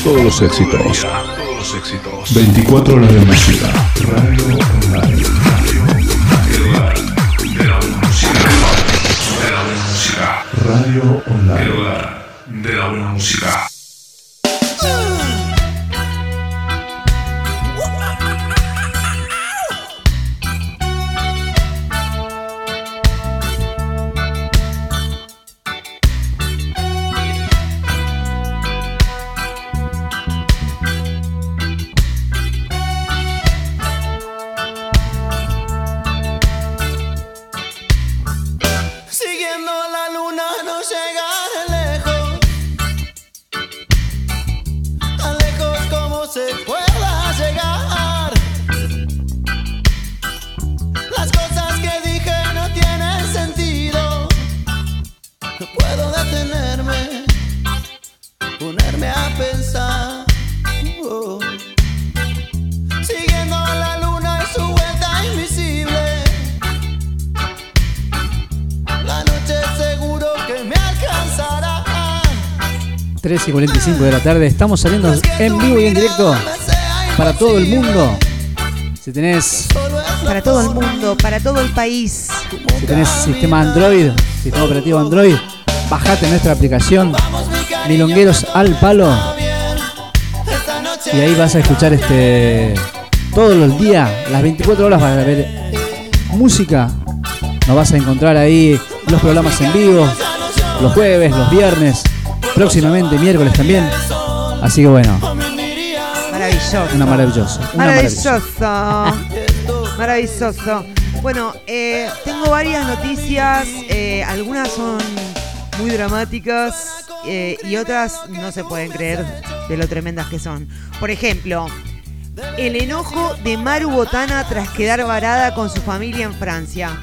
todos los éxitos. 24 horas de música. Radio Online. Radio Online. de la buena música. 5 de la tarde. Estamos saliendo en vivo y en directo para todo el mundo. Si tenés. Para todo el mundo, para todo el país. Si tenés sistema Android, sistema operativo Android, bajate nuestra aplicación Milongueros al Palo. Y ahí vas a escuchar este. Todos los días, las 24 horas vas a ver música. Nos vas a encontrar ahí los programas en vivo, los jueves, los viernes, próximamente miércoles también. Así que bueno, Maravilloso. una maravillosa. Una maravillosa. Maravilloso. Maravilloso. Bueno, eh, tengo varias noticias. eh, algunas son muy dramáticas eh, y otras no se pueden creer de lo tremendas que son. Por ejemplo, el enojo de Maru Botana tras quedar varada con su familia en Francia.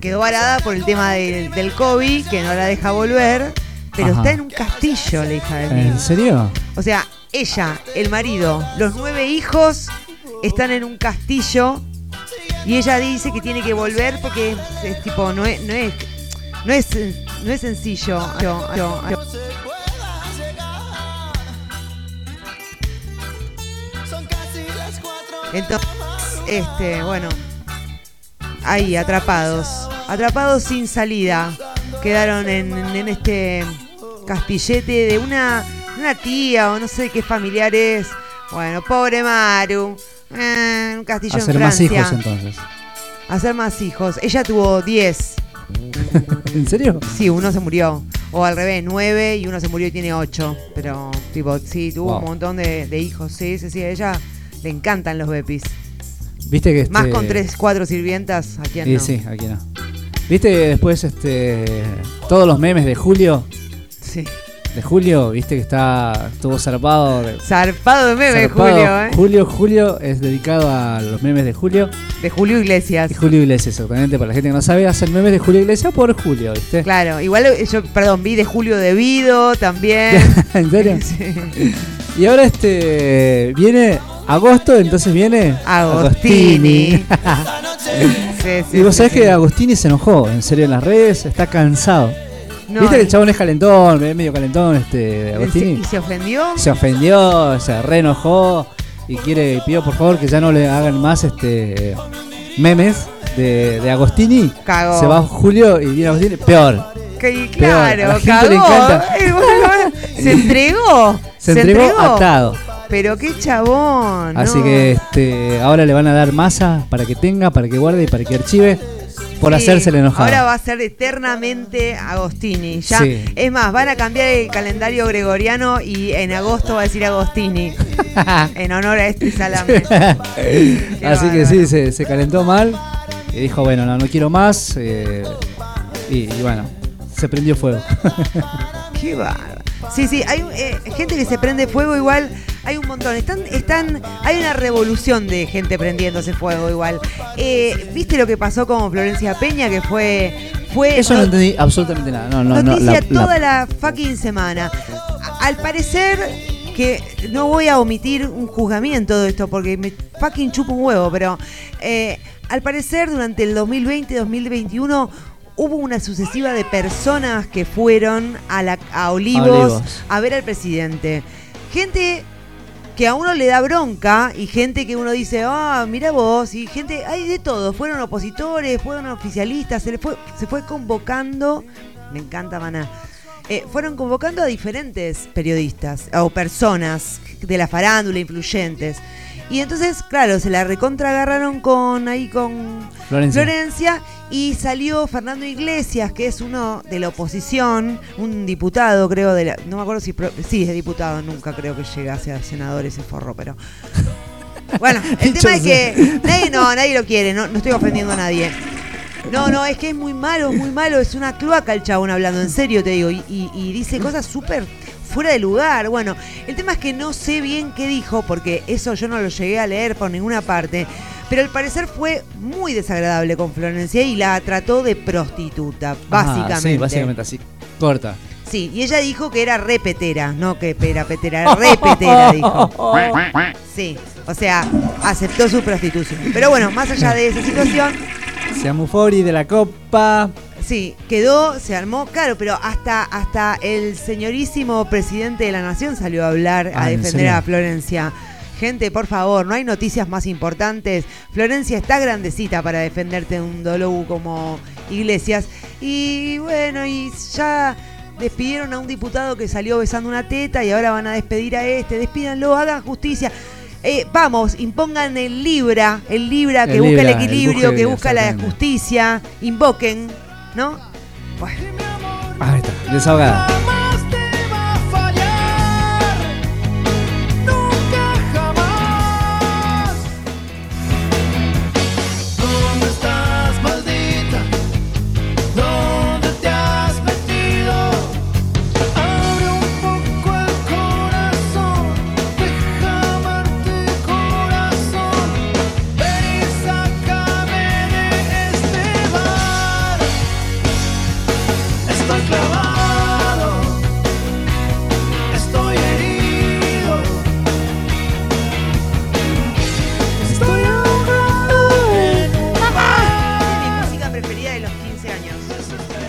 Quedó varada por el tema del, del COVID, que no la deja volver, pero Ajá. está en un castillo, la hija de mí. ¿En serio? O sea, ella, el marido, los nueve hijos están en un castillo y ella dice que tiene que volver porque es, es tipo, no es, no es, no es, no es sencillo. Yo- yo- yo- Entonces, este, bueno, ahí atrapados, atrapados sin salida, quedaron en, en este castillete de una, una tía o no sé qué familiar es. Bueno, pobre Maru, eh, un castillo Hacer en más hijos entonces. Hacer más hijos. Ella tuvo 10. ¿En serio? Sí, uno se murió. O al revés, 9 y uno se murió y tiene 8. Pero, tipo, sí, tuvo Wow. un montón de, de hijos. Sí, sí, sí. A ella le encantan los bepis. Viste que Más este- con 3, 4 sirvientas, ¿a quién Sí, no? sí, aquí no. ¿Viste que después este todos los memes de Julio? Sí. De Julio, viste que está estuvo zarpado. de- Zarpado de meme, zarpado. Julio, ¿eh? Julio, Julio es dedicado a los memes de Julio. De Julio Iglesias. De Julio Iglesias, exactamente. Para la gente que no sabe, hacen memes de Julio Iglesias por Julio, ¿viste? Claro, igual yo, perdón, vi de Julio Debido también. ¿En serio? Sí. Y ahora este viene agosto, entonces viene Agostini. Sí, sí, y vos sabés que Agostini se enojó, en serio, en las redes, está cansado. No, Viste que el chabón es calentón, es medio calentón este Agostini. ¿Y se ofendió? se ofendió, se reenojó y quiere pidió por favor que ya no le hagan más este memes de, de Agostini. Cagó. Se va Julio y viene Agostini, peor. Que, Peor, a claro, la gente cagó. le encanta. Bueno, se entregó. Se entregó atado. Pero qué chabón. Así no. que este ahora le van a dar masa para que tenga, para que guarde y para que archive por Sí, hacerse el enojado. Ahora va a ser eternamente Agostini. Ya, Sí. Es más, van a cambiar el calendario gregoriano y en agosto va a decir Agostini. en honor a este salame. Así que sí, se, se calentó mal y dijo, bueno, no, no quiero más. eh, y, y bueno, se prendió fuego. Qué bárbaro. Sí, sí, hay eh, gente que se prende fuego igual, hay un montón. Están, están, hay una revolución de gente prendiéndose fuego igual. Eh, ¿Viste lo que pasó con Florencia Peña? Que fue. fue Eso no entendí absolutamente nada. No, no, no. noticia la- la- toda la fucking semana. Al parecer que no voy a omitir un juzgamiento de esto porque me fucking chupa un huevo, pero eh, al parecer durante el 2020-2021 hubo una sucesiva de personas que fueron a, la, a Olivos, Olivos. a ver al presidente. Gente que a uno le da bronca y gente que uno dice, ah, mira vos, y gente, hay de todo, fueron opositores, fueron oficialistas, se, fue, se fue convocando, me encanta Maná, eh, fueron convocando a diferentes periodistas o personas de la farándula, influyentes. Y entonces, claro, se la recontra agarraron con ahí con Florencia. Florencia y salió Fernando Iglesias, que es uno de la oposición, un diputado, creo, de la, no me acuerdo si sí es diputado, nunca creo que llegase a senador ese forro, pero bueno, el tema es que nadie no, nadie lo quiere, no, no estoy ofendiendo a nadie. No, no, es que es muy malo, es muy malo, es una cloaca el chabón hablando, en serio te digo, y, y- y dice cosas súper fuera de lugar. Bueno, el tema es que no sé bien qué dijo, porque eso yo no lo llegué a leer por ninguna parte, pero al parecer fue muy desagradable con Florencia y la trató de prostituta, Ajá, básicamente. sí, básicamente así. Corta. Sí, y ella dijo que era repetera, no que era petera, era repetera, dijo. Sí, o sea, aceptó su prostitución. Pero bueno, más allá de esa situación, Se amufori de la copa. Sí, quedó, se armó, claro, pero hasta, hasta el señorísimo presidente de la nación salió a hablar, a Ah, ¿en defender a Florencia. Gente, por favor, no hay noticias más importantes. Florencia está grandecita para defenderte de un dologu como Iglesias. Y bueno, y ya despidieron a un diputado que salió besando una teta y ahora van a despedir a este. Despídanlo, hagan justicia. Eh, vamos, impongan el Libra, el Libra que El busca Libra, el equilibrio, que busca la justicia. Invoquen, ¿no? Bueno. Ahí está, desahogada.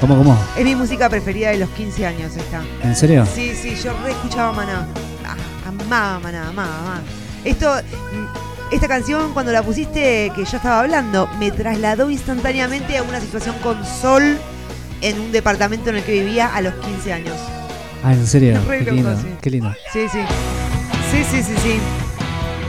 ¿Cómo, cómo? Es mi música preferida de los 15 años esta. ¿En serio? Sí, sí, yo re escuchaba Maná. Ah, amaba Maná, amaba, amaba. Esto, mm, esta canción cuando la pusiste que yo estaba hablando, me trasladó instantáneamente a una situación con sol en un departamento en el que vivía a los 15 años. Ah, en serio. Re Qué loco, lindo, sí. qué lindo. Sí, sí. Sí, sí, sí, sí.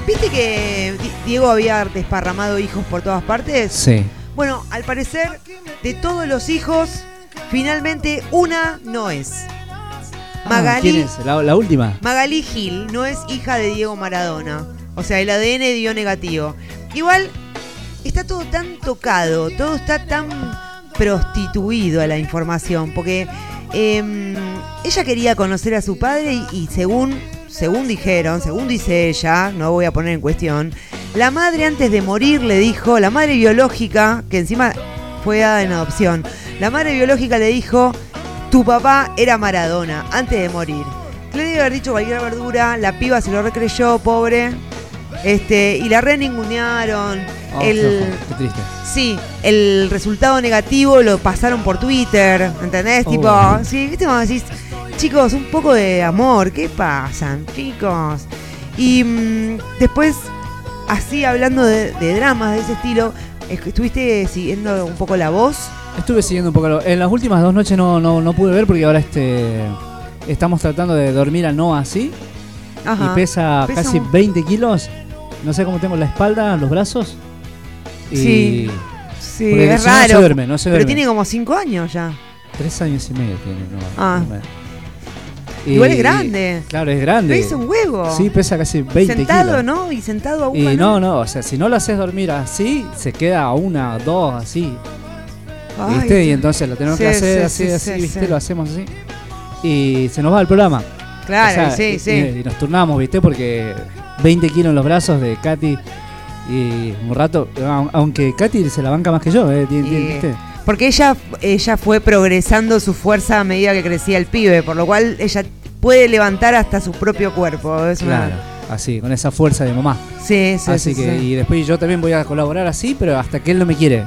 ¿Viste que Di- Diego había desparramado hijos por todas partes? Sí. Bueno, al parecer, de todos los hijos, finalmente una no es. Ah, Magali, ¿Quién es? ¿La, la última? Magali Gil no es hija de Diego Maradona. O sea, el ADN dio negativo. Igual, está todo tan tocado, todo está tan prostituido a la información, porque em, ella quería conocer a su padre y, y según, según dijeron, según dice ella, no voy a poner en cuestión, la madre antes de morir le dijo, la madre biológica, que encima fue dada en adopción, la madre biológica le dijo, tu papá era Maradona antes de morir. Le debe haber dicho cualquier verdura, la piba se lo recreyó, pobre. Este, y la re ningunearon. Oh, el, qué triste. sí, el resultado negativo lo pasaron por Twitter, ¿entendés? Oh. Tipo, sí, ¿viste cuando decís, chicos, un poco de amor, ¿qué pasan, chicos? Y mm, después, así hablando de, de dramas de ese estilo, es- ¿estuviste siguiendo un poco la voz? Estuve siguiendo un poco. En las últimas dos noches no, no, no pude ver porque ahora este estamos tratando de dormir a Noah así. Ajá. Y pesa, Pesa casi un- 20 kilos. No sé cómo tengo la espalda, los brazos. Y Sí. Sí, es si no, no se raro. duerme, no se Pero duerme. tiene como 5 años ya. Tres años y medio tiene Noah. Ah. menos. Igual es grande. Claro, es grande. Pesa un huevo. Sí, pesa casi 20 Sentado, kilos. ¿no? Y sentado a una. Y no, no, o sea, si no lo haces dormir así, se queda a una, dos, así. Ay. Y entonces lo tenemos Sí, que hacer sí, así, sí, así, sí, ¿viste? Lo hacemos así. Y se nos va el programa. Claro, O sea, sí, y- sí. Y, nos turnamos, ¿viste? Porque 20 kilos en los brazos de Katy y un rato, au- aunque Katy se la banca más que yo, ¿eh? ¿Viste? Porque ella, ella fue progresando su fuerza a medida que crecía el pibe, por lo cual ella puede levantar hasta su propio cuerpo. Es una- Claro, así, con esa fuerza de mamá. Sí, sí, así sí, que, sí. y después yo también voy a colaborar así, pero hasta que él no me quiere.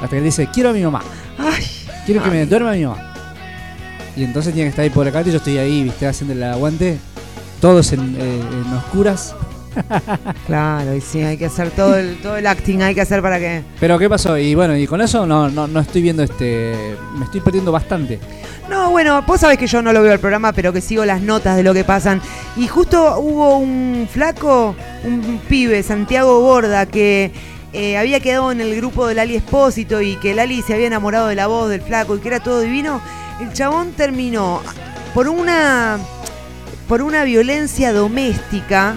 Hasta que él dice, quiero a mi mamá. Ay, Quiero que me duerma mi mamá. Y entonces tiene que estar ahí por acá y yo estoy ahí, viste, haciendo el aguante. Todos en, eh, en oscuras. Claro, y sí, hay que hacer todo el, todo el acting, hay que hacer para que. Pero ¿qué pasó? Y bueno, y con eso no, no, no estoy viendo este. Me estoy perdiendo bastante. No, bueno, vos sabés que yo no lo veo el programa, pero que sigo las notas de lo que pasan. Y justo hubo un flaco, un pibe, Santiago Borda, que eh, había quedado en el grupo del Ali Espósito y que Lali se había enamorado de la voz del flaco y que era todo divino. El chabón terminó por una por una violencia doméstica,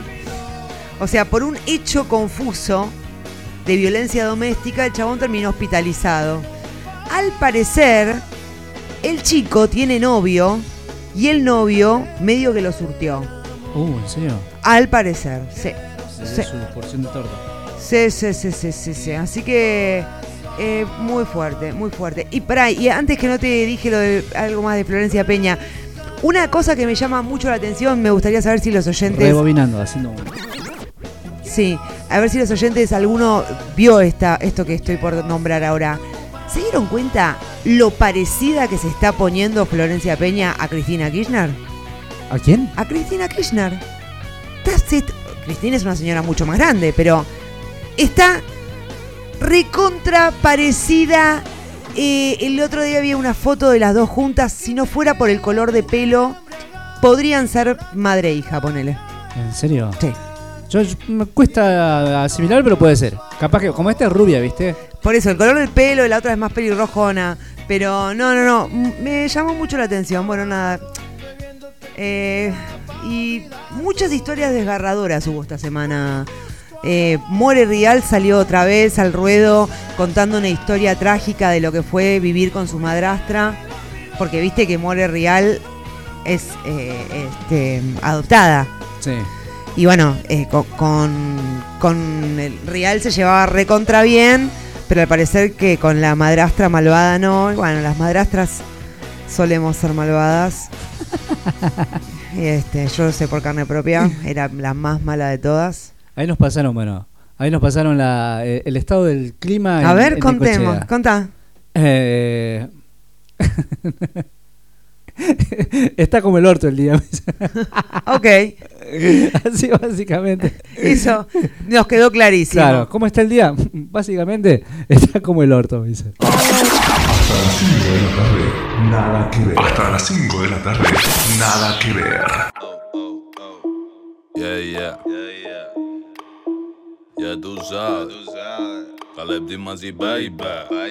o sea, por un hecho confuso de violencia doméstica, el chabón terminó hospitalizado. Al parecer, el chico tiene novio y el novio medio que lo surtió. Uh, ¿en serio? Al parecer, sí. Se Sí. su porción de torta. Sí, sí, sí, sí, sí, sí. Así que eh, muy fuerte, muy fuerte. Y pará, y antes que no te dije lo de algo más de Florencia Peña, una cosa que me llama mucho la atención, me gustaría saber si los oyentes. Rebobinando, haciendo. Sí, a ver si los oyentes, alguno vio esta, esto que estoy por nombrar ahora. ¿Se dieron cuenta lo parecida que se está poniendo Florencia Peña a Cristina Kirchner? ¿A quién? A Cristina Kirchner. Cristina es una señora mucho más grande, pero está recontra parecida Eh, el otro día había una foto de las dos juntas. Si no fuera por el color de pelo, podrían ser madre e hija, ponele. ¿En serio? Sí. Yo, yo- me cuesta asimilar, pero puede ser. Capaz que, como esta es rubia, ¿viste? Por eso, el color del pelo, la otra es más pelirrojona. Pero no, no, no. Me llamó mucho la atención. Bueno, nada. Eh, y muchas historias desgarradoras hubo esta semana. Eh, More Rial salió otra vez al ruedo contando una historia trágica de lo que fue vivir con su madrastra. Porque viste que More Rial es eh, este, adoptada. Sí. Y bueno, eh, con, con, con el Real se llevaba recontra bien, pero al parecer que con la madrastra malvada no. Y bueno, las madrastras solemos ser malvadas. Y este, yo lo sé por carne propia, era la más mala de todas. Ahí nos pasaron, bueno, ahí nos pasaron la, eh, el estado del clima. A en- ver, en contemos, Necochea. contá. Eh, Está como el orto el día. Ok, Así básicamente. eso nos quedó clarísimo. Claro, ¿cómo está el día? Básicamente está como el orto, me dice. Nada que ver. Hasta las 5 de la tarde, nada que ver. Yeah, yeah. Ya tú sabes. Caleb Dimas y Baby. A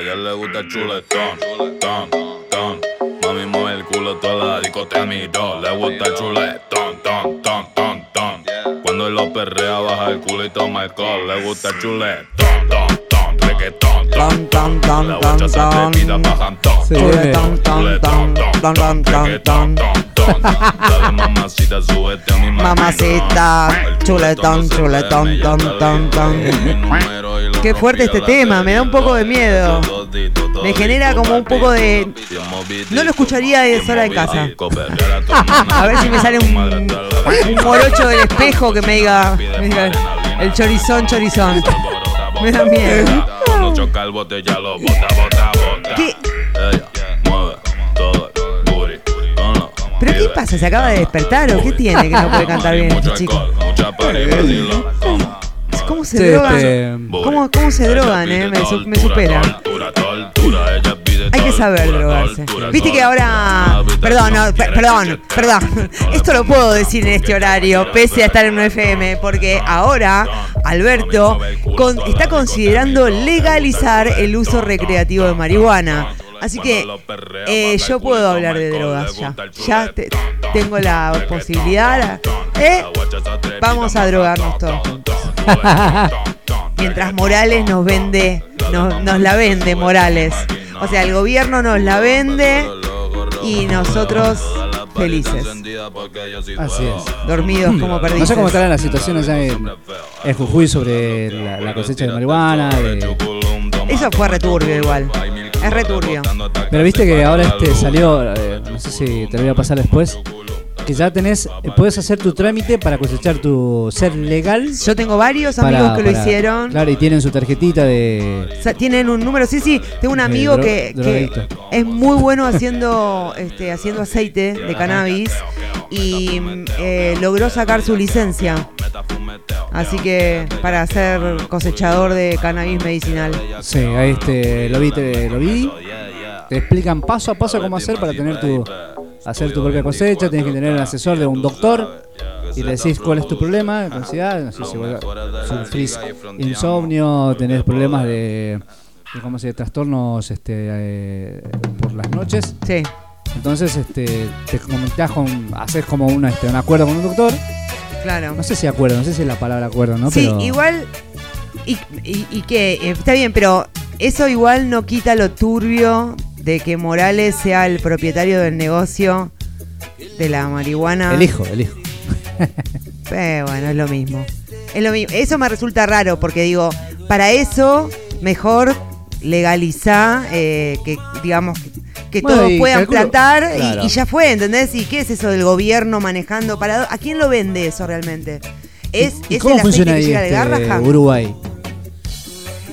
ella le gusta el chuletón, ton, ton. Mami mueve el culo toda la discoteca miró. Le gusta el chuletón, ton, ton, ton, ton. Cuando él lo perrea baja el culo y toma alcohol. Le gusta el chuletón, ton, ton, reggaetón, ton, Ton, ton, La ton, guacha se ton, atrevida ton. bajan ton, Sí. Chuletón, ton, ton, ton, ton, ton, ton. Dale mamacita, súbete a mi Mamacita, chuletón, chuletón, ton, ton, ton. Qué fuerte este tema, me da un poco de miedo. Me genera como un poco de... No lo escucharía de sola en casa. A ver si me sale un, un morocho del espejo que me diga, me diga el chorizón, chorizón. Me da miedo. No choca el bote, ya lo bota, bota, bota. ¿Qué? Ella mueve todo el booty. No, no. ¿Pero qué pasa? ¿Se acaba de despertar o qué tiene que no puede cantar bien este chico? ¿Cómo se drogan? este, ¿Cómo, cómo se drogan, eh? Me, su- me supera. Hay que saber drogarse. Viste que ahora. Perdón, no, perdón, perdón. Esto lo puedo decir en este horario, pese a estar en un FM, porque ahora Alberto con- está considerando legalizar el uso recreativo de marihuana. Así que eh, yo puedo hablar de drogas ya. Ya te- tengo la posibilidad. ¿eh? Vamos a drogarnos todos. Mientras Morales nos vende, nos, nos la vende Morales. O sea, el gobierno nos la vende y nosotros felices, Así es. dormidos como perdidos. No sé cómo estarán las situaciones allá en, en Jujuy sobre la, la cosecha de marihuana. de- Eso fue returbio igual. Es returbio. Pero viste que ahora este salió, eh, no sé si te lo voy a pasar después, que ya tenés, puedes hacer tu trámite para cosechar tu ser legal. Yo tengo varios para- amigos que lo hicieron. Claro, y tienen su tarjetita de... O sea, tienen un número, sí, sí, tengo un amigo que, es muy bueno haciendo este haciendo aceite de cannabis y eh, logró sacar su licencia. Así que para ser cosechador de cannabis medicinal. Sí, ahí este, lo vi, te, lo vi. Te explican paso a paso cómo hacer para tener tu hacer tu propia cosecha, tienes que tener un asesor de un doctor y le decís cuál es tu problema, ansiedad, no sé si vos sufrís insomnio, tenés problemas de, de cómo se dice, trastornos este eh, por las noches. Sí. Entonces este te comunicás con haces como una, este, un acuerdo con un doctor. Claro. No sé si acuerdo, no sé si es la palabra acuerdo, ¿no? Sí, Pero- igual. Y, y, y que eh, está bien, pero eso igual no quita lo turbio de que Morales sea el propietario del negocio de la marihuana. El hijo, el hijo. Eh, bueno, es lo mismo. Es lo mismo. Eso me resulta raro porque digo, para eso mejor legalizar eh, que digamos que, Bueno, todos puedan calculo- plantar y- claro. y, ya fue, ¿entendés? ¿Y qué es eso del gobierno manejando para a quién lo vende eso realmente? ¿Es, ¿Y es cómo el funciona ahí este? Uruguay?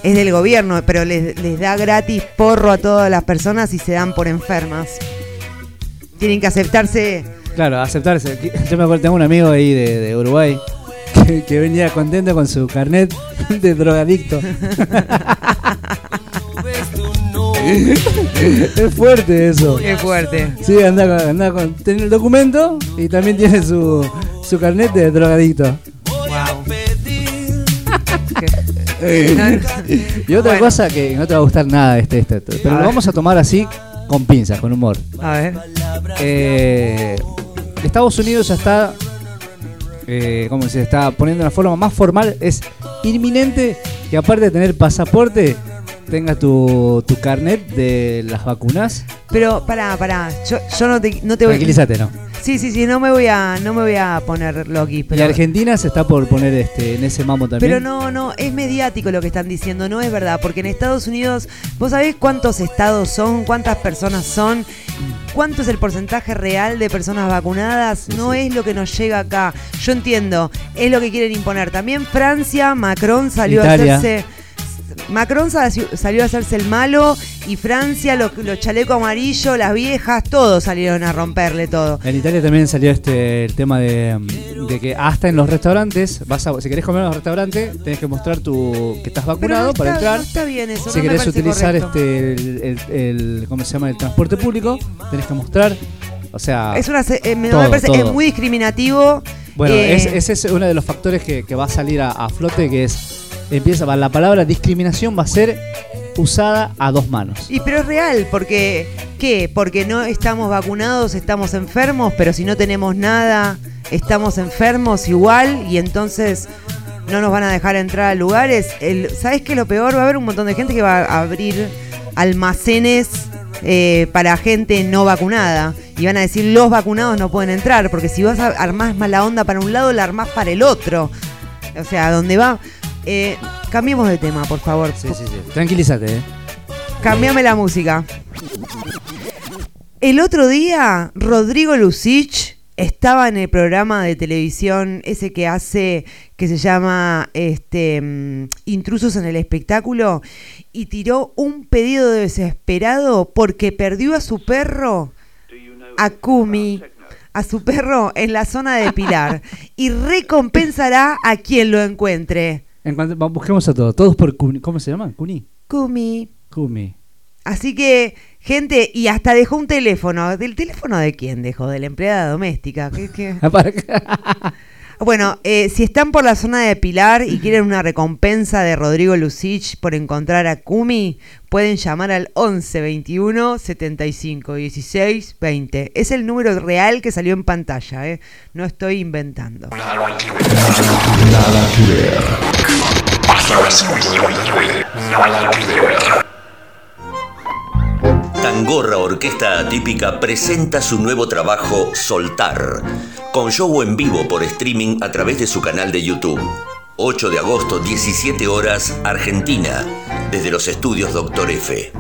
Es del gobierno, pero les, les da gratis porro a todas las personas y se dan por enfermas. Tienen que aceptarse. Claro, aceptarse. Yo me acuerdo, tengo un amigo ahí de, de Uruguay que, que venía contento con su carnet de drogadicto. es fuerte eso. Qué fuerte. Sí, anda, con- anda con. Tiene el documento y también tiene su, su carnet de drogadicto. Y otra Bueno. cosa que no te va a gustar nada este, este, este, pero A lo ver. vamos a tomar así con pinzas, con humor. A ver. Eh, Estados Unidos ya está, eh, ¿cómo se está poniendo una forma más formal? Es inminente que aparte de tener pasaporte, tengas tu, tu carnet de las vacunas. Pero pará, pará. Yo, yo no te, no te voy Tranquilízate, ¿no? Sí, sí, sí, no me voy a, no me voy a poner loqui, Y pero. Argentina se está por poner este en ese mamo también. Pero no, no, es mediático lo que están diciendo, no es verdad, porque en Estados Unidos, ¿vos sabés cuántos estados son, cuántas personas son, cuánto es el porcentaje real de personas vacunadas? no es lo que nos llega acá. Yo entiendo, es lo que quieren imponer. También Francia, Macron salió Italia. a hacerse... Macron sa- salió a hacerse el malo y Francia, los, los chalecos amarillos, las viejas, todos salieron a romperle todo. En Italia también salió este el tema de, de que hasta en los restaurantes, vas a, si querés comer en los restaurantes, tenés que mostrar tu que estás vacunado no para entrar. no está bien eso, si no querés utilizar correcto. este el, el- el- ¿cómo se llama? el transporte público, tenés que mostrar, o sea, Es una, eh, me, todo, me parece es muy discriminativo. Bueno, eh, es- ese es uno de los factores que, que va a salir a, a flote, que es empieza la palabra discriminación va a ser usada a dos manos. Y pero es real, porque ¿qué? Porque no estamos vacunados, estamos enfermos, pero si no tenemos nada, estamos enfermos igual y entonces no nos van a dejar entrar a lugares. El, ¿Sabes qué lo peor? Va a haber un montón de gente que va a abrir almacenes eh, para gente no vacunada. Y van a decir, los vacunados no pueden entrar, porque si vas a armar mala onda para un lado, la armás para el otro. O sea, donde va... Eh, cambiemos de tema, por favor. Sí, sí, sí. Tranquilízate, eh. Cambiame la música. El otro día, Rodrigo Lucich estaba en el programa de televisión ese que hace, que se llama este, mm, Intrusos en el Espectáculo, y tiró un pedido desesperado porque perdió a su perro, a Kumi, a su perro en la zona de Pilar, y recompensará a quien lo encuentre. En cuanto- va- busquemos a todos, todos por Cuni, ¿cómo se llama? Cuni. Kumi. Kumi. Así que, gente, y hasta dejó un teléfono. ¿Del teléfono de quién dejó? De la empleada doméstica. ¿Qué- qué? Bueno, eh, si están por la zona de Pilar y quieren una recompensa de Rodrigo Lucich por encontrar a Kumi, pueden llamar al 11 21 75 16 20. Es el número real que salió en pantalla, ¿eh? No estoy inventando. Nada que ver. Hasta las 5 de la tarde. Nada que ver. Tangorra Orquesta Atípica presenta su nuevo trabajo Soltar, con show en vivo por streaming a través de su canal de YouTube. 8 de agosto, 17 horas, Argentina, desde los estudios Doctor F.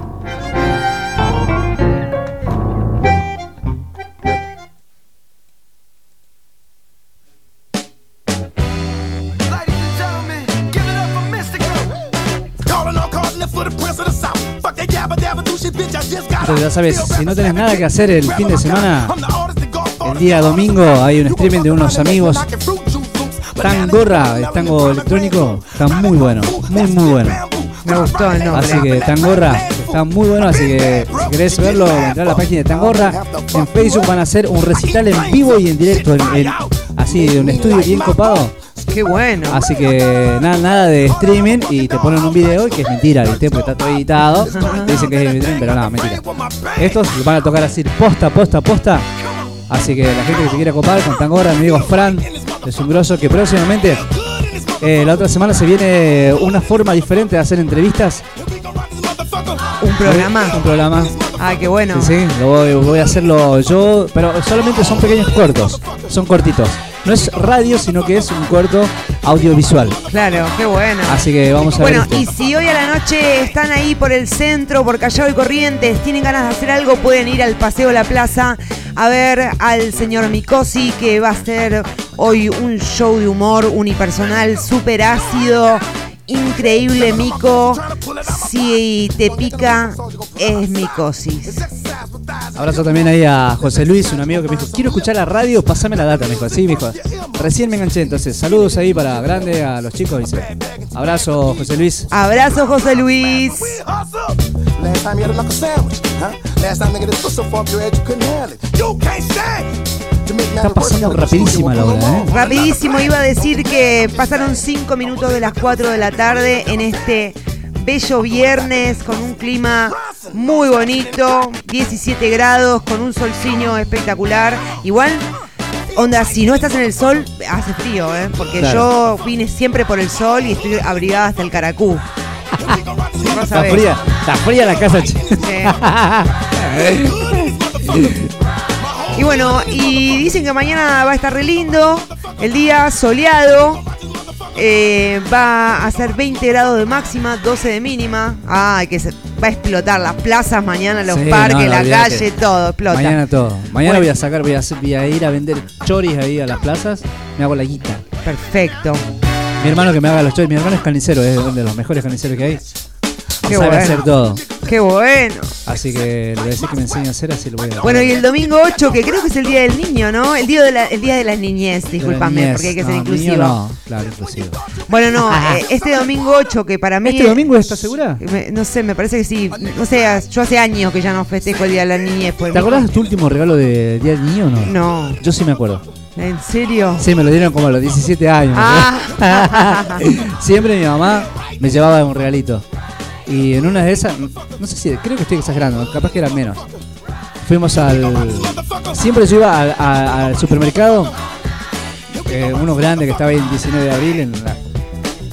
Entonces, ya sabes, si no tenés nada que hacer el fin de semana, el día domingo hay un streaming de unos amigos. Tangorra, el tango electrónico, está muy bueno, muy muy bueno. Me gustó el nombre. Así que Tangorra está muy bueno, así que si querés verlo, entrar a la página de Tangorra. En Facebook van a hacer un recital en vivo y en directo, en, en- así de un estudio bien copado. Qué bueno. Así que nada, nada de streaming y te ponen un video y que es mentira, ¿viste? Porque está todo editado. Te dicen que es streaming, pero nada, mentira. Estos van a tocar así posta, posta, posta. Así que la gente que se quiera copar con Tangorra, mi amigo Fran, es un grosso que próximamente, eh, la otra semana se viene una forma diferente de hacer entrevistas. ¿Un programa? Un programa. Ah, qué bueno. Sí, sí, lo voy, voy a hacerlo yo, pero solamente son pequeños cortos, son cortitos. No es radio, sino que es un corto audiovisual. Claro, qué bueno. Así que vamos a Bueno, ver. este. y si hoy a la noche están ahí por el centro, por Callao y Corrientes, tienen ganas de hacer algo, pueden ir al Paseo La Plaza a ver al señor Micosi, que va a hacer hoy un show de humor unipersonal súper ácido. Increíble, Mico. Si te pica, es micosis. Abrazo también ahí a José Luis, un amigo que me dijo, quiero escuchar la radio, pasame la data, me dijo. Sí, me dijo. Recién me enganché, entonces saludos ahí para Grande, a los chicos, dice. Abrazo, José Luis. Abrazo, José Luis. Está pasando rapidísima la hora, ¿eh? Rapidísimo, iba a decir que pasaron 5 minutos de las 4 de la tarde en este bello viernes con un clima muy bonito, 17 grados, con un solciño espectacular. Igual, onda, si no estás en el sol, hace frío, ¿eh? Porque Claro. yo vine siempre por el sol y estoy abrigada hasta el caracú. Está fría, está fría la casa, che. Y bueno, y dicen que mañana va a estar re lindo, el día soleado, eh, va a ser 20 grados de máxima, 12 de mínima. Ay, que se va a explotar las plazas mañana, los Sí, parques, no, la calle, todo explota. Mañana todo. Mañana Bueno. voy a sacar, voy a, hacer- voy a ir a vender choris ahí a las plazas. Me hago la guita. Perfecto. Mi hermano que me haga los choris. Mi hermano es carnicero, es uno de los mejores carniceros que hay. Qué Sabe bueno. hacer todo. Qué bueno. Así que le voy a decir que me enseñe a hacer, así lo voy a Bueno, y el domingo 8, que creo que es el día del niño, ¿no? El día de la, el día de la niñez, la discúlpame, porque hay que ser inclusivo. no, claro, inclusivo. Bueno, no, eh, este domingo 8, que para mí. ¿Este domingo estás segura? Me- no sé, me parece que sí. No sé, yo hace años que ya no festejo el día de la niñez. pues, ¿Te acuerdas de tu último regalo de Día del Niño o no? No. Yo sí me acuerdo. ¿En serio? Sí, me lo dieron como a los 17 años. Ah. Siempre mi mamá me llevaba un regalito. Y en una de esas, no sé si, creo que estoy exagerando, capaz que eran menos. Fuimos al. Siempre yo iba al, a- al supermercado, eh, uno grande que estaba ahí el 19 de abril, en la-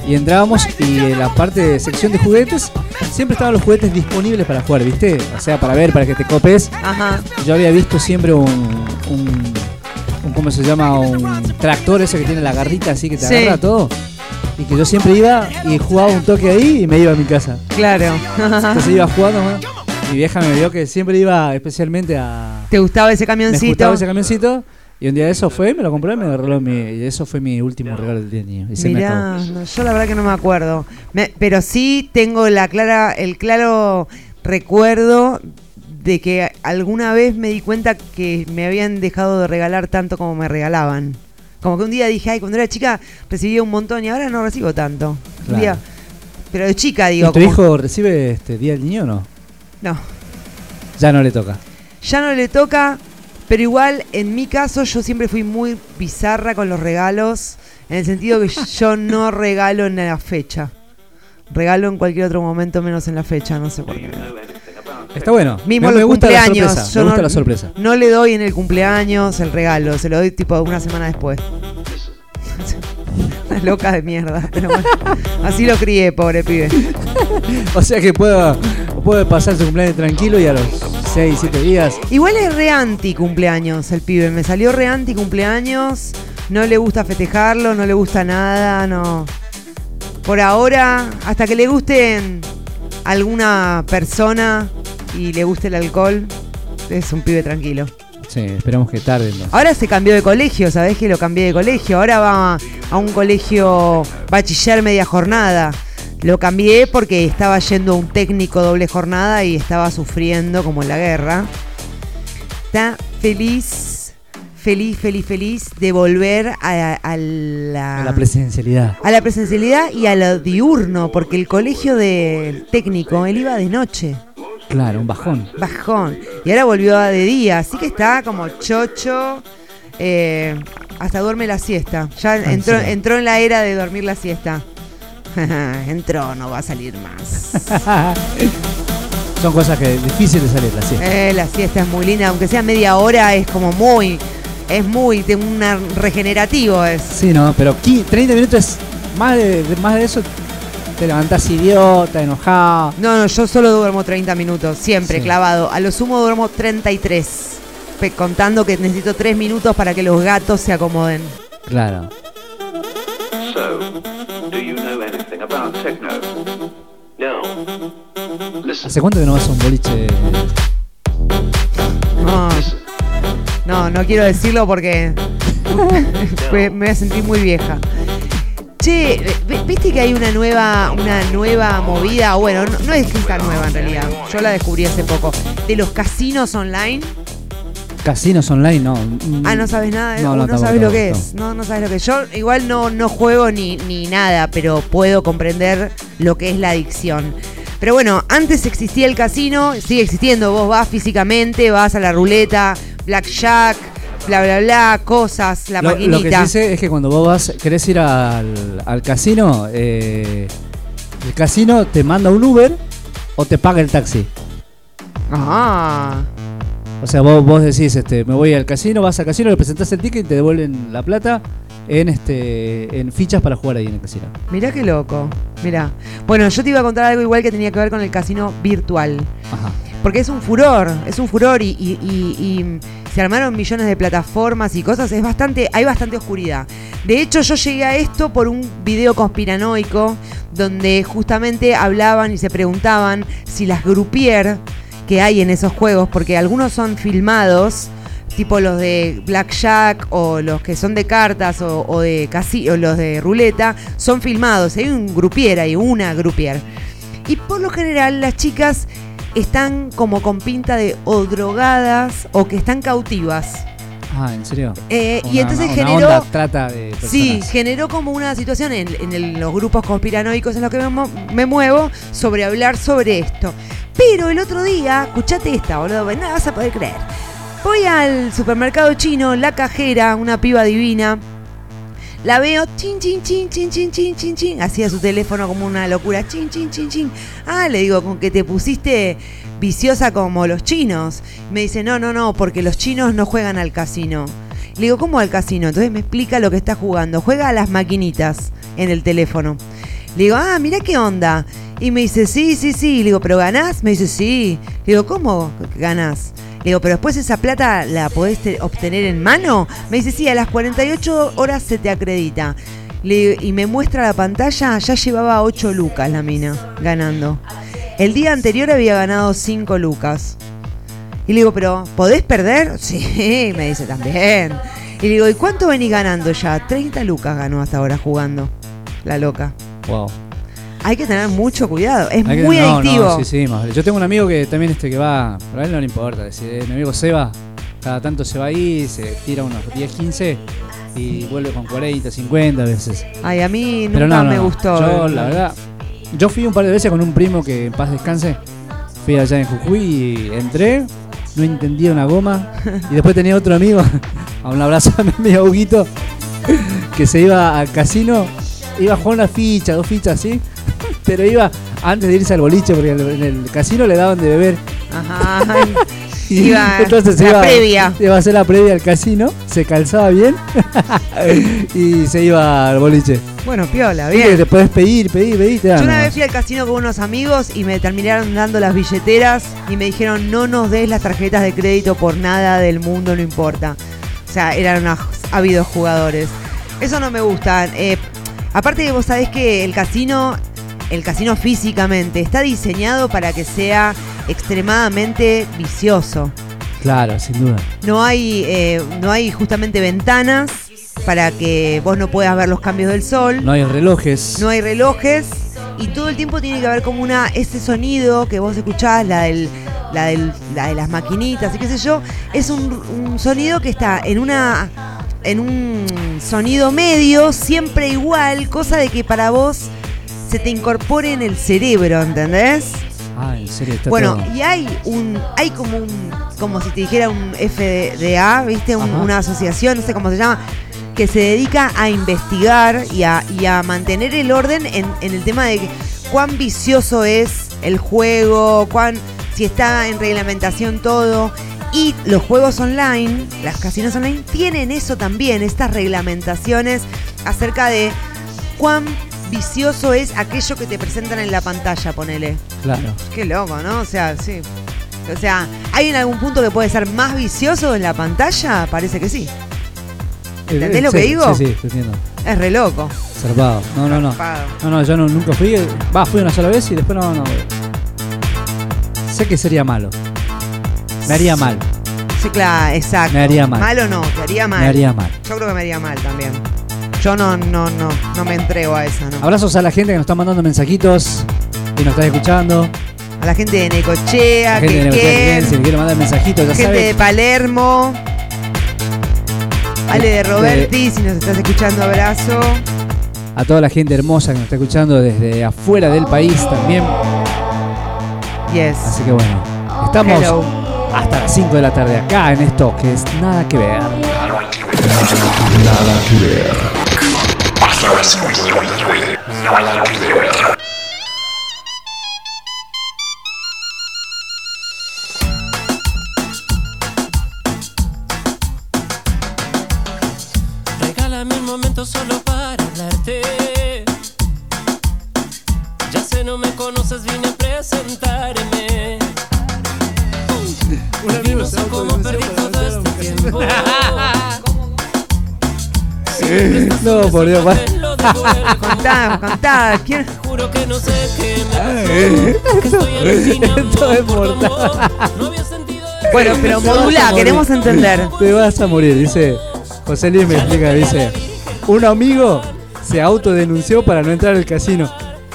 y entrábamos y en la parte de sección de juguetes, siempre estaban los juguetes disponibles para jugar, ¿viste? O sea, para ver, para que te copes. Ajá. Yo había visto siempre un, un, un- ¿cómo se llama? Un tractor ese que tiene la garrita así que te Sí. agarra todo. Y que yo siempre iba y jugaba un toque ahí y me iba a mi casa. Claro. Entonces iba jugando, ¿no? Mi vieja me vio que siempre iba especialmente a... ¿Te gustaba ese Me camioncito? gustaba ese camioncito. Y un día de eso fue, me lo compré y me regaló mi... Y eso fue mi último regalo del día niño. Y se me Mirá, no, yo la verdad que no me acuerdo. Me- pero sí tengo la clara, el claro recuerdo de que alguna vez me di cuenta que me habían dejado de regalar tanto como me regalaban. Como que un día dije, ay, cuando era chica recibía un montón y ahora no recibo tanto. Un Claro. día- pero de chica digo. ¿Y tu como- hijo recibe este Día del Niño o no? No. Ya no le toca. Ya no le toca, pero igual en mi caso yo siempre fui muy bizarra con los regalos, en el sentido que yo no regalo en la fecha. Regalo en cualquier otro momento menos en la fecha, no sé por qué. Está bueno. Mismo me, los me gusta la cumpleaños, sorpresa. yo Me gusta no, la sorpresa. no le doy en el cumpleaños el regalo, se lo doy tipo una semana después. Una loca de mierda, pero bueno, así lo crié, pobre pibe. O sea que puedo, puedo pasar su cumpleaños tranquilo y a los 6, 7 días. Igual es re anti cumpleaños el pibe, me salió re anti cumpleaños, no le gusta festejarlo, no le gusta nada, no. Por ahora, hasta que le guste alguna persona y le guste el alcohol, es un pibe tranquilo. Sí, esperamos que tarde. Ahora se cambió de colegio, ¿sabés que lo cambié de colegio? Ahora va a un colegio bachiller media jornada. Lo cambié porque estaba yendo a un técnico doble jornada y estaba sufriendo como en la guerra. Está feliz, feliz, feliz, feliz de volver a, a la, A la presencialidad. a la presencialidad y a lo diurno, porque el colegio del técnico, él iba de noche. Claro, un bajón. Bajón. Y ahora volvió a de día, así que está como chocho. eh, hasta duerme la siesta. Ya Ah, entró, sí. entró en la era de dormir la siesta. entró, no va a salir más. Son cosas que difícil de salir, la siesta. Eh, la siesta es muy linda, aunque sea media hora, es como muy. Es muy de una regenerativo es. Sí, no, pero qui- 30 minutos es más de- más de eso. Te levantás idiota, enojado. No, no, yo solo duermo 30 minutos, siempre Sí. clavado. A lo sumo duermo 33. pe- Contando que necesito 3 minutos para que los gatos se acomoden. Claro. So, do you know anything about techno? No. Listen. ¿Hace cuánto que no vas a un boliche? No, no, no quiero decirlo porque me me voy a sentir muy vieja. Che, viste que hay una nueva, una nueva movida, bueno, no, no es que está nueva en realidad, yo la descubrí hace poco, de los casinos online. Casinos online, no. Ah, no sabes nada, No, no, no, no tampoco, sabes lo que no. es, no, no sabes lo que es. Yo igual no, no juego ni, ni nada, pero puedo comprender lo que es la adicción. Pero bueno, antes existía el casino, sigue existiendo, vos vas físicamente, vas a la ruleta, blackjack, bla bla bla, cosas, la lo, lo que maquinita. sé es que cuando vos vas, querés ir al, al casino, eh, el casino te manda un Uber o te paga el taxi. Ah. O sea, vos, vos decís, este, me voy al casino, vas al casino, le presentás el ticket y te devuelven la plata en este en fichas para jugar ahí en el casino. Mirá qué loco, mirá. Bueno, yo te iba a contar algo igual que tenía que ver con el casino virtual. Ajá. Porque es un furor, es un furor y, se armaron millones de plataformas y cosas, es bastante, hay bastante oscuridad. De hecho, yo llegué a esto por un video conspiranoico donde justamente hablaban y se preguntaban si las groupier que hay en esos juegos, porque algunos son filmados, tipo los de Blackjack o los que son de cartas o, o de casi, o los de ruleta, son filmados. Hay un grupier, hay una grupier. Y por lo general las chicas están como con pinta de o drogadas o que están cautivas. Ah, ¿en serio? Eh, y entonces generó. onda trata de. Sí, generó como una situación en, en el- los grupos conspiranoicos en los que me, muevo sobre hablar sobre esto. Pero el otro día, escuchate esta, boludo, no la vas a poder creer. Voy al supermercado chino, la cajera, una piba divina. La veo chin, chin, chin, chin, chin, chin, chin, chin. Hacía su teléfono como una locura. Chin, chin, chin, chin. Ah, le digo, con que te pusiste viciosa como los chinos. Me dice, no, no, no, porque los chinos no juegan al casino. Le digo, ¿cómo al casino? Entonces me explica lo que está jugando. Juega a las maquinitas en el teléfono. Le digo, ah, mira qué onda. Y me dice, sí, sí, sí. Le digo, ¿pero ganás? Me dice, sí. Le digo, ¿cómo ganás? Le digo, ¿pero después esa plata la podés te- obtener en mano? Me dice, sí, a las 48 horas se te acredita. Y me muestra la pantalla, ya llevaba 8 lucas la mina ganando. El día anterior había ganado 5 lucas. Y le digo, ¿pero podés perder? Sí, me dice también. Y le digo, ¿y cuánto venís ganando ya? 30 lucas ganó hasta ahora jugando. La loca. Wow. Hay que tener mucho cuidado. Es Hay que- muy no, no, adictivo. sí, sí, más vale. Yo tengo un amigo que también este que va, pero a él no le importa, decir, eh, mi amigo Seba, cada tanto se va ahí, se tira unos 10, 15 y vuelve con 40, 50 veces. Ay, a mí nunca Pero no, no, me no. gustó. Yo, la verdad, yo fui un par de veces con un primo que en paz descanse. Fui allá en Jujuy y entré, no entendía una goma. Y después tenía otro amigo, a un abrazo a mi amigo Huguito, que se iba al casino, iba a jugar una ficha, dos fichas así, pero iba antes de irse al boliche, porque en el, casino le daban de beber. Ajá. Y Iba entonces la iba, previa. iba a hacer la previa al casino, se calzaba bien y se iba al boliche. Bueno, piola, bien. Te podés pedir, pedir, pedir, te dan Yo una vez fui al casino con unos amigos y me terminaron dando las billeteras y me dijeron no nos des las tarjetas de crédito por nada del mundo, no importa. O sea, eran unos ávidos jugadores. Eso no me gusta. Eh, aparte que vos sabés que el casino, el casino físicamente, está diseñado para que sea extremadamente vicioso. Claro, sin duda. No hay, eh, no hay justamente ventanas para que vos no puedas ver los cambios del sol. No hay relojes. No hay relojes y todo el tiempo tiene que haber como una ese sonido que vos escuchás, la del la del la de las maquinitas y qué sé yo, es un, un sonido que está en una en un sonido medio, siempre igual, cosa de que para vos se te incorpore en el cerebro, ¿entendés? Ah, en serio, está Bueno, todo. y hay un, hay como un, como si te dijera un FDA, ¿viste? Un- Ajá. una asociación, no sé cómo se llama, que se dedica a investigar y a, y a mantener el orden en, en el tema de cuán vicioso es el juego, cuán, si está en reglamentación todo. Y los juegos online, las casinos online, tienen eso también, estas reglamentaciones acerca de cuán vicioso es aquello que te presentan en la pantalla, ponele. Claro. Qué loco, ¿no? O sea, sí. O sea, ¿hay en algún punto que puede ser más vicioso en la pantalla? Parece que sí. ¿Entendés Eh, lo sí, que digo? Sí, sí, te entiendo. Es re loco. Zarpado. No, no, no. No, no, yo no, nunca fui. Va, fui una sola vez y después no, no. Sé que sería malo. Me haría mal. Sí, claro, exacto. Me haría mal. Mal o no, te haría mal. Me haría mal. Yo creo que me haría mal también. Yo no, no, no, no me entrego a esa, ¿no? Abrazos a la gente que nos está mandando mensajitos y nos está escuchando. A la gente de Necochea, La gente de Necochea, si me quiere mandar mensajitos, ya gente de saben. Palermo. Ale de Roberti, si nos estás escuchando, abrazo. A toda la gente hermosa que nos está escuchando desde afuera del país también. Yes. Así que bueno, estamos Hello. hasta las 5 de la tarde acá en esto que es nada que ver. Nada que ver. Hasta por Dios, va. Contá, contá. ¿Quién? Juro que no sé qué me pasó. Que estoy alucinando Esto es mortal. Bueno, pero morir. queremos entender. Te vas a morir, dice. José Luis me explica, dice. Un amigo se autodenunció para no entrar al casino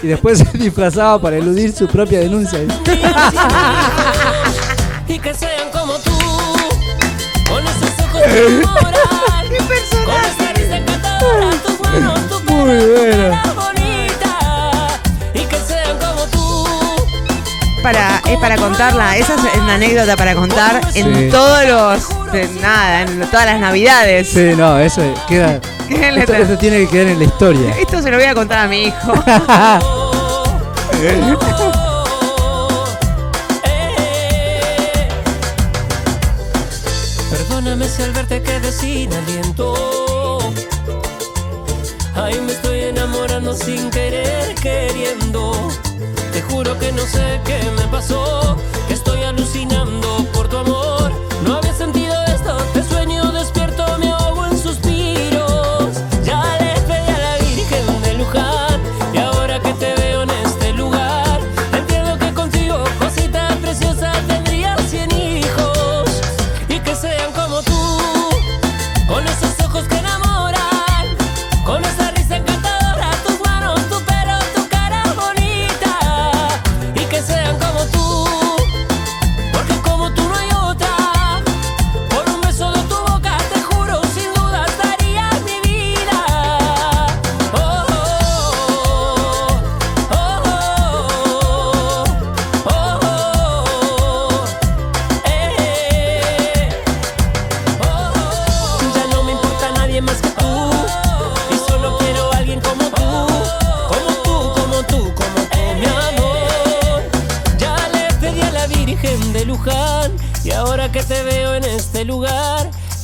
y después se disfrazaba para eludir su propia denuncia. Y que sean como tú, con esos ojos enamoran. ¡Qué Con esa risa encantadora, Muy buena. Para, es para contarla, esa es una anécdota para contar en todos los. nada, en todas las navidades. Sí, no, eso queda. ¿Qué le Esto, esto tiene que quedar en la historia. Esto se lo voy a contar a mi hijo. Perdóname si al verte quedé sin aliento. Ay, me estoy enamorando sin querer, queriendo. Te juro que no sé qué me pasó. Estoy alucinando por tu amor.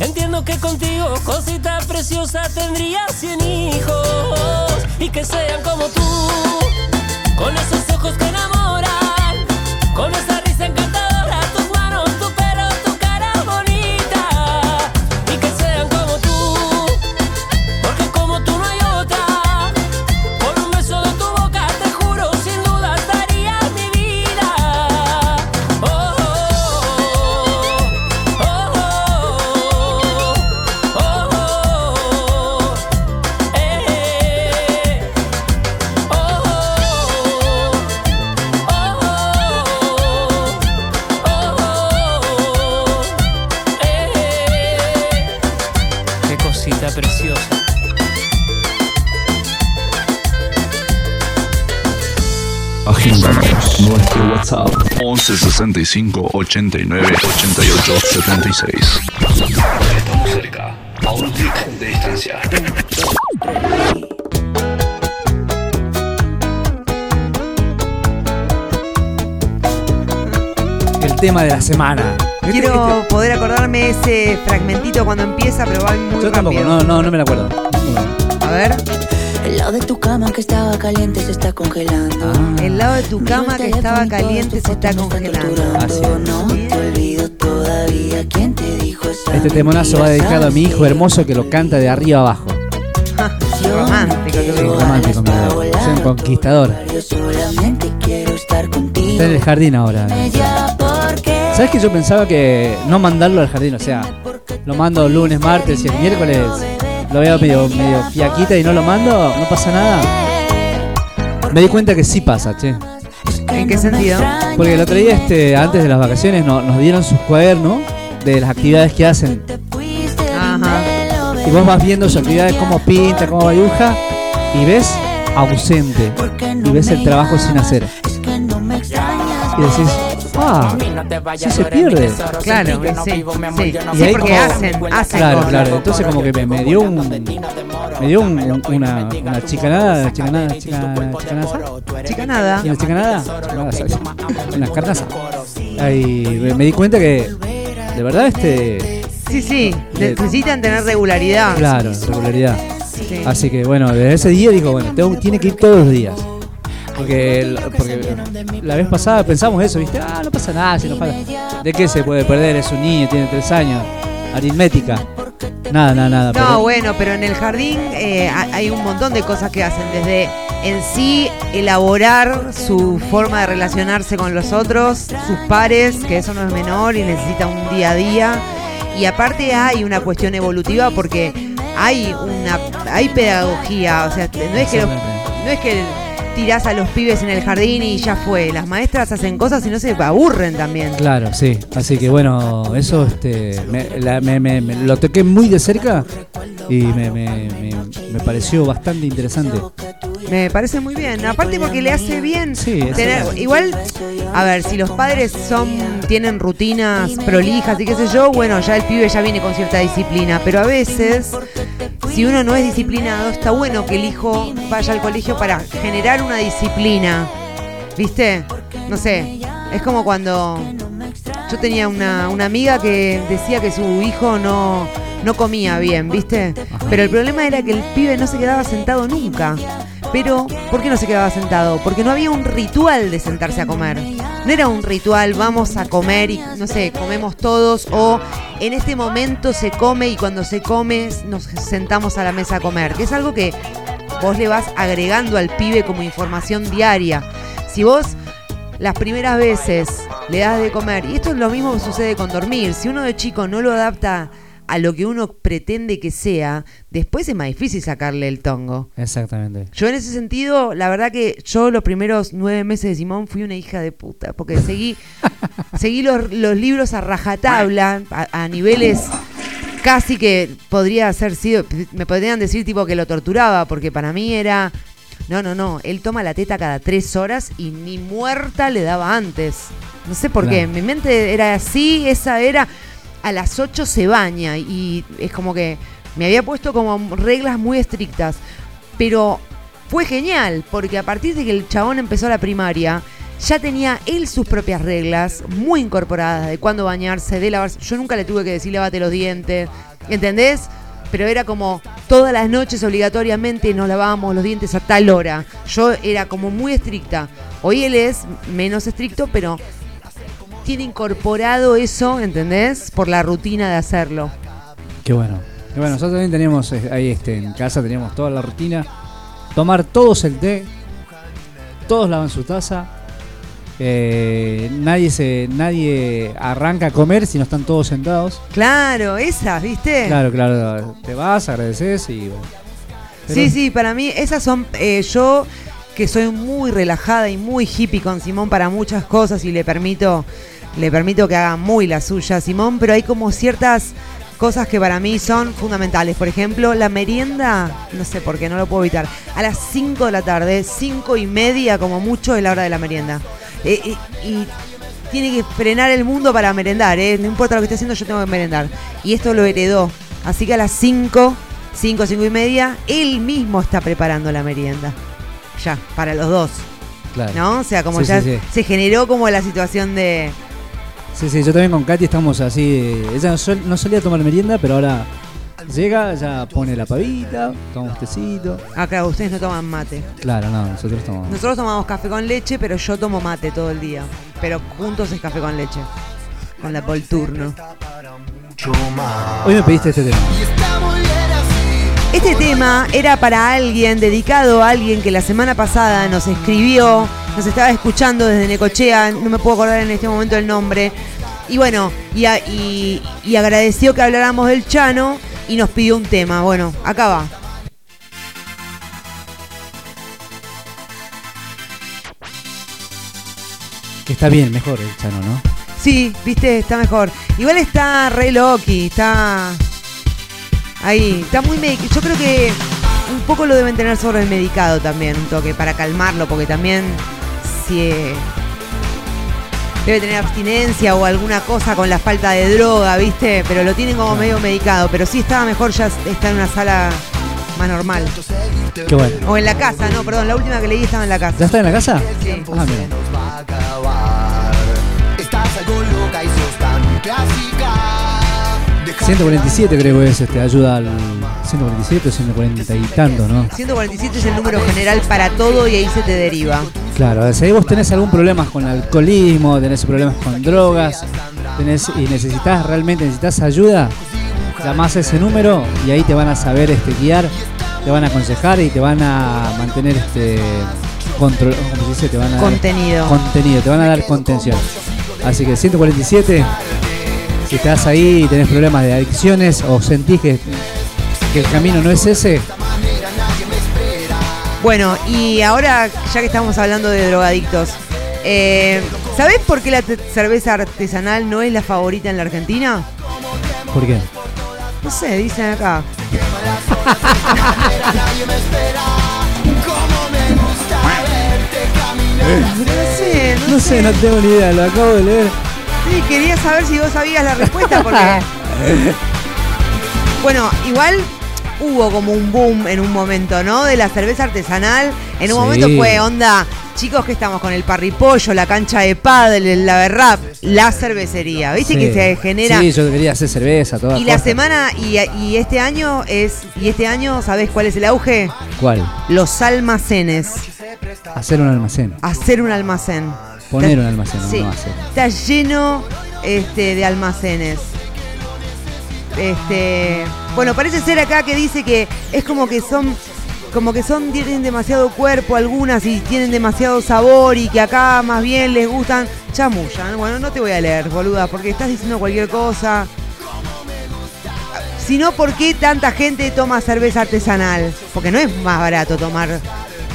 Entiendo que contigo, cosita preciosa, tendría cien hijos. Y que sean como tú. Con esos ojos que enamoran. Con esa 65 89 88 76. Estamos cerca, a un clic de distancia. El tema de la semana. Quiero poder acordarme ese fragmentito cuando empieza, pero va muy Yo tampoco, rápido. no, no, no me la acuerdo. A ver. El lado de tu cama que estaba caliente se está congelando. Ah. El lado de tu cama que estaba caliente se está congelando. No te olvido todavía quién te dijo Este temonazo va dedicado a mi hijo hermoso que lo canta de arriba abajo. Romántico, Sí, romántico, mi. Es un conquistador. Yo solamente quiero estar contigo. Está en el jardín ahora. ¿Sabes que yo pensaba que no mandarlo al jardín? O sea, lo mando lunes, martes y el miércoles lo veo medio, medio fiaquita y no lo mando, no pasa nada. Me di cuenta que sí pasa, che. ¿En qué sentido? Porque el otro día, este, antes de las vacaciones, no- nos dieron sus cuadernos de las actividades que hacen. Ajá. Y vos vas viendo sus actividades, cómo pinta, cómo dibuja, y ves ausente. Y ves el trabajo sin hacer. Y decís, ah, sí se pierde. Claro, sí, sí. Y ahí porque como- hacen, hacen Claro, cosas. claro. Entonces como que me, me dio un me dio un- un- una, una chicanada, chicanada, chica, chicanaza. Chicanada. ¿Y una chicanada? Chicanada, ¿sabes? Una carnaza. Ahí me, me di cuenta que de verdad este Sí, sí, necesitan tener regularidad. claro, regularidad. Sí. Así que bueno, desde ese día digo, bueno, tengo- tiene que ir todos los días. Porque, la vez pasada pensamos eso, ¿viste? Ah, no pasa nada, si nos falta. ¿De qué se puede perder? Es un niño, tiene tres años. Aritmética. Nada, nada, nada. No, pero- bueno, pero en el jardín eh, ha- hay un montón de cosas que hacen, desde en sí elaborar su forma de relacionarse con los otros, sus pares, que eso no es menor y necesita un día a día. Y aparte hay una cuestión evolutiva porque hay una hay pedagogía, o sea, no es que no es que tirás a los pibes en el jardín y ya fue. Las maestras hacen cosas y no se aburren también. Claro, sí. Así que bueno, eso este, me, la- me- me- lo toqué muy de cerca y me pareció bastante interesante. Me parece muy bien. Aparte porque le hace bien Sí, tener. Igual, a ver, si los padres son tienen rutinas prolijas y qué sé yo, bueno, ya el pibe ya viene con cierta disciplina. Pero a veces, si uno no es disciplinado, está bueno que el hijo vaya al colegio para generar una disciplina. ¿Viste? No sé. Es como cuando yo tenía una, una amiga que decía que su hijo no, no comía bien, ¿viste? Pero el problema era que el pibe no se quedaba sentado nunca. Pero, ¿por qué no se quedaba sentado? Porque no había un ritual de sentarse a comer. No era un ritual, vamos a comer y, no sé, comemos todos o en este momento se come y cuando se come nos sentamos a la mesa a comer. Que es algo que vos le vas agregando al pibe como información diaria. Si vos las primeras veces le das de comer, y esto es lo mismo que sucede con dormir, si uno de chico no lo adapta a lo que uno pretende que sea, después es más difícil sacarle el tongo. Exactamente. Yo en ese sentido, la verdad que yo los primeros nueve meses de Simón fui una hija de puta, porque seguí, seguí los, los libros a rajatabla, a, a niveles casi que podría ser sido, me podrían decir tipo que lo torturaba, porque para mí era, no, no, no, él toma la teta cada tres horas y ni muerta le daba antes. No sé por qué, Claro. mi mente era así, esa era, a las 8 se baña y es como que me había puesto como reglas muy estrictas, pero fue genial, porque a partir de que el chabón empezó la primaria, ya tenía él sus propias reglas muy incorporadas de cuándo bañarse, de lavarse. Yo nunca le tuve que decir lávate los dientes, ¿entendés? Pero era como todas las noches obligatoriamente nos lavábamos los dientes a tal hora. Yo era como muy estricta. Hoy él es menos estricto, pero tiene incorporado eso, ¿entendés? Por la rutina de hacerlo. Qué bueno. Qué bueno, nosotros también teníamos eh, ahí este, en casa teníamos toda la rutina. Tomar todos el té. Todos lavan su taza. eh, nadie se nadie arranca a comer si no están todos sentados. Claro, esas, ¿viste? Claro, claro. Te vas, agradeces y bueno. Pero- Sí, sí, para mí esas son eh, yo que soy muy relajada y muy hippie con Simón para muchas cosas y le permito le permito que haga muy la suya Simón, pero hay como ciertas cosas que para mí son fundamentales. Por ejemplo, la merienda, no sé por qué, no lo puedo evitar. A las 5 de la tarde, 5 y media como mucho es la hora de la merienda. Eh, eh, y tiene que frenar el mundo para merendar, ¿eh? No importa lo que esté haciendo, yo tengo que merendar. Y esto lo heredó. Así que a las 5, 5, 5 y media, él mismo está preparando la merienda. Ya, para los dos. Claro. ¿No? O sea, como Sí, ya sí, sí. se generó como la situación de... Sí, sí, yo también con Katy estamos así. Ella no, sol- no solía tomar merienda, pero ahora llega, ya pone la pavita, toma un tecito. Acá ustedes no toman mate. Claro, no, nosotros tomamos. Nosotros tomamos café con leche, pero yo tomo mate todo el día. Pero juntos es café con leche. Con la Polturno. Hoy me pediste este tema. Este tema era para alguien, dedicado a alguien que la semana pasada nos escribió, nos estaba escuchando desde Necochea, no me puedo acordar en este momento el nombre. Y bueno, y, a- y- y agradeció que habláramos del Chano y nos pidió un tema. Bueno, acá va. Que está bien, mejor el Chano, ¿no? Sí, viste, está mejor. Igual está re Loki, está ahí, está muy Yo creo que un poco lo deben tener sobre el medicado también, un toque, para calmarlo, porque también eh, debe tener abstinencia o alguna cosa con la falta de droga, viste, pero lo tienen como medio medicado, pero sí estaba mejor ya está en una sala más normal. Qué bueno. O en la casa, no, perdón, la última que leí estaba en la casa. ¿Ya está en la casa? Sí. Ah, mira. 147 creo que es este, ayuda al 147 o 140 y tanto, ¿no? 147 es el número general para todo y ahí se te deriva. Claro, si vos tenés algún problema con alcoholismo, tenés problemas con drogas, tenés y necesitas realmente necesitas ayuda, llamás a ese número y ahí te van a saber este, guiar, te van a aconsejar y te van a mantener este control, ¿cómo se dice? Te van a dar Contenido. contenido, te van a dar contención. Así que 147 si estás ahí y tenés problemas de adicciones o sentís que, que el camino no es ese, Bueno, y ahora, ya que estamos hablando de drogadictos, eh, ¿sabés por qué la cerveza artesanal no es la favorita en la Argentina? ¿por qué? No sé, dicen acá. No sé, no, No sé, no tengo ni idea, lo acabo de leer. Sí, quería saber si vos sabías la respuesta porque. bueno, igual hubo como un boom en un momento, ¿no? De la cerveza artesanal. En un Sí. momento fue onda, chicos que estamos con el parripollo, la cancha de pádel, el laverrap, la cervecería. ¿Viste Sí. que se genera? Sí, yo quería hacer cerveza, toda y la semana y, y este año es y este año ¿sabés cuál es el auge? ¿Cuál? Los almacenes. Hacer un almacén. Hacer un almacén. Poner un almacén, Sí. no hacer. Está lleno este, de almacenes. Este, bueno, parece ser acá que dice que es como que son como que son tienen demasiado cuerpo algunas y tienen demasiado sabor y que acá más bien les gustan chamullan. Bueno, no te voy a leer, boluda, porque estás diciendo cualquier cosa. Si no, ¿por qué tanta gente toma cerveza artesanal? Porque no es más barato tomar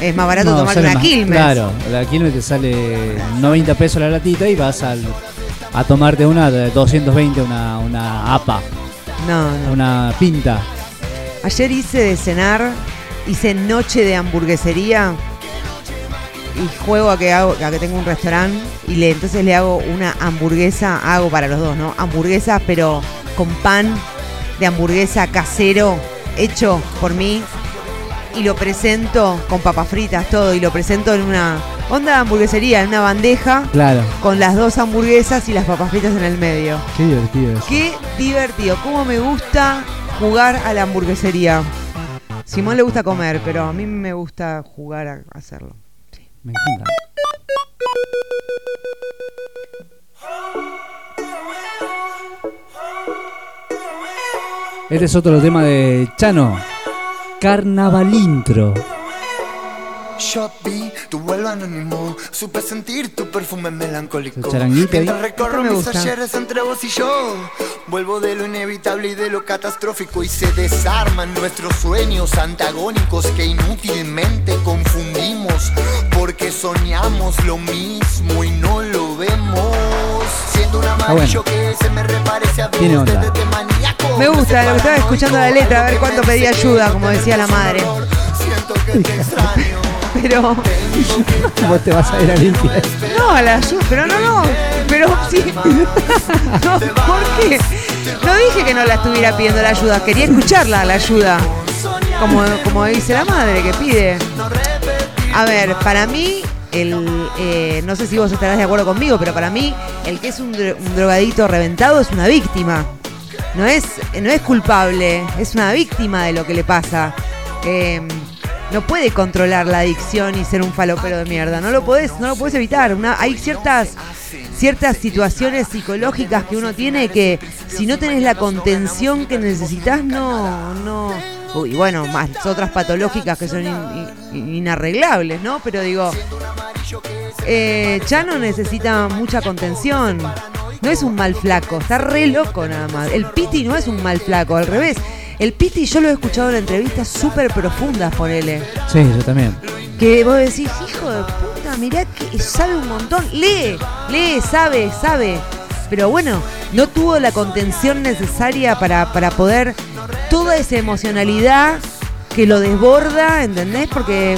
es más barato No, tomar una más- Quilmes. Claro, la Quilmes te sale 90 pesos la latita y vas al, a tomarte una de 220, una, una APA, No, no. una pinta. Ayer hice de cenar, hice noche de hamburguesería y juego a que hago, a que tengo un restaurante y le entonces le hago una hamburguesa, hago para los dos, ¿no? Hamburguesa pero con pan de hamburguesa casero hecho por mí y lo presento con papas fritas todo y lo presento en una onda de hamburguesería, en una bandeja Claro, con las dos hamburguesas y las papas fritas en el medio. qué divertido eso. Qué divertido, cómo me gusta jugar a la hamburguesería. Simón le gusta comer, pero a mí me gusta jugar a hacerlo. Me encanta. Este es otro tema de Chano. Carnavalintro. Vi tu vuelo anónimo, supe sentir tu perfume melancólico. Mientras recorro mis ayeres entre vos y yo, vuelvo de lo inevitable y de lo catastrófico y se desarman nuestros sueños antagónicos que inútilmente confundimos porque soñamos lo mismo y no lo vemos. Siendo un amarillo que se me reparece a Tiene onda. maníaco. Me gusta, lo que estaba escuchando la letra, a ver cuánto pedía ayuda, como decía la madre. Pero, Vos te vas a ir a limpiar. no, la ayuda, pero no, no, pero sí. No, ¿Por qué? No dije que no la estuviera pidiendo la ayuda, quería escucharla, la ayuda. Como, como dice la madre que pide. A ver, para mí, el, eh, no sé si vos estarás de acuerdo conmigo, pero para mí, el que es un, dro- un drogadicto reventado es una víctima. No es, no es culpable, es una víctima de lo que le pasa. Eh, no puede controlar la adicción y ser un falopero de mierda. No lo podés, no lo evitar. Una- hay ciertas, ciertas situaciones psicológicas que uno tiene que si no tenés la contención que necesitas, no, no. Uy, bueno, más otras patológicas que son in- in- inarreglables, ¿no? Pero digo, eh, Chano necesita mucha contención. no es un mal flaco, está re loco nada más. El Piti no es un mal flaco, al revés. El Piti yo lo he escuchado en entrevistas súper profundas, ponele. Sí, yo también. Que vos decís, hijo de puta, mirá que sabe un montón. Lee, lee, sabe, sabe. Pero bueno, no tuvo la contención necesaria para, para poder toda esa emocionalidad que lo desborda, ¿entendés? Porque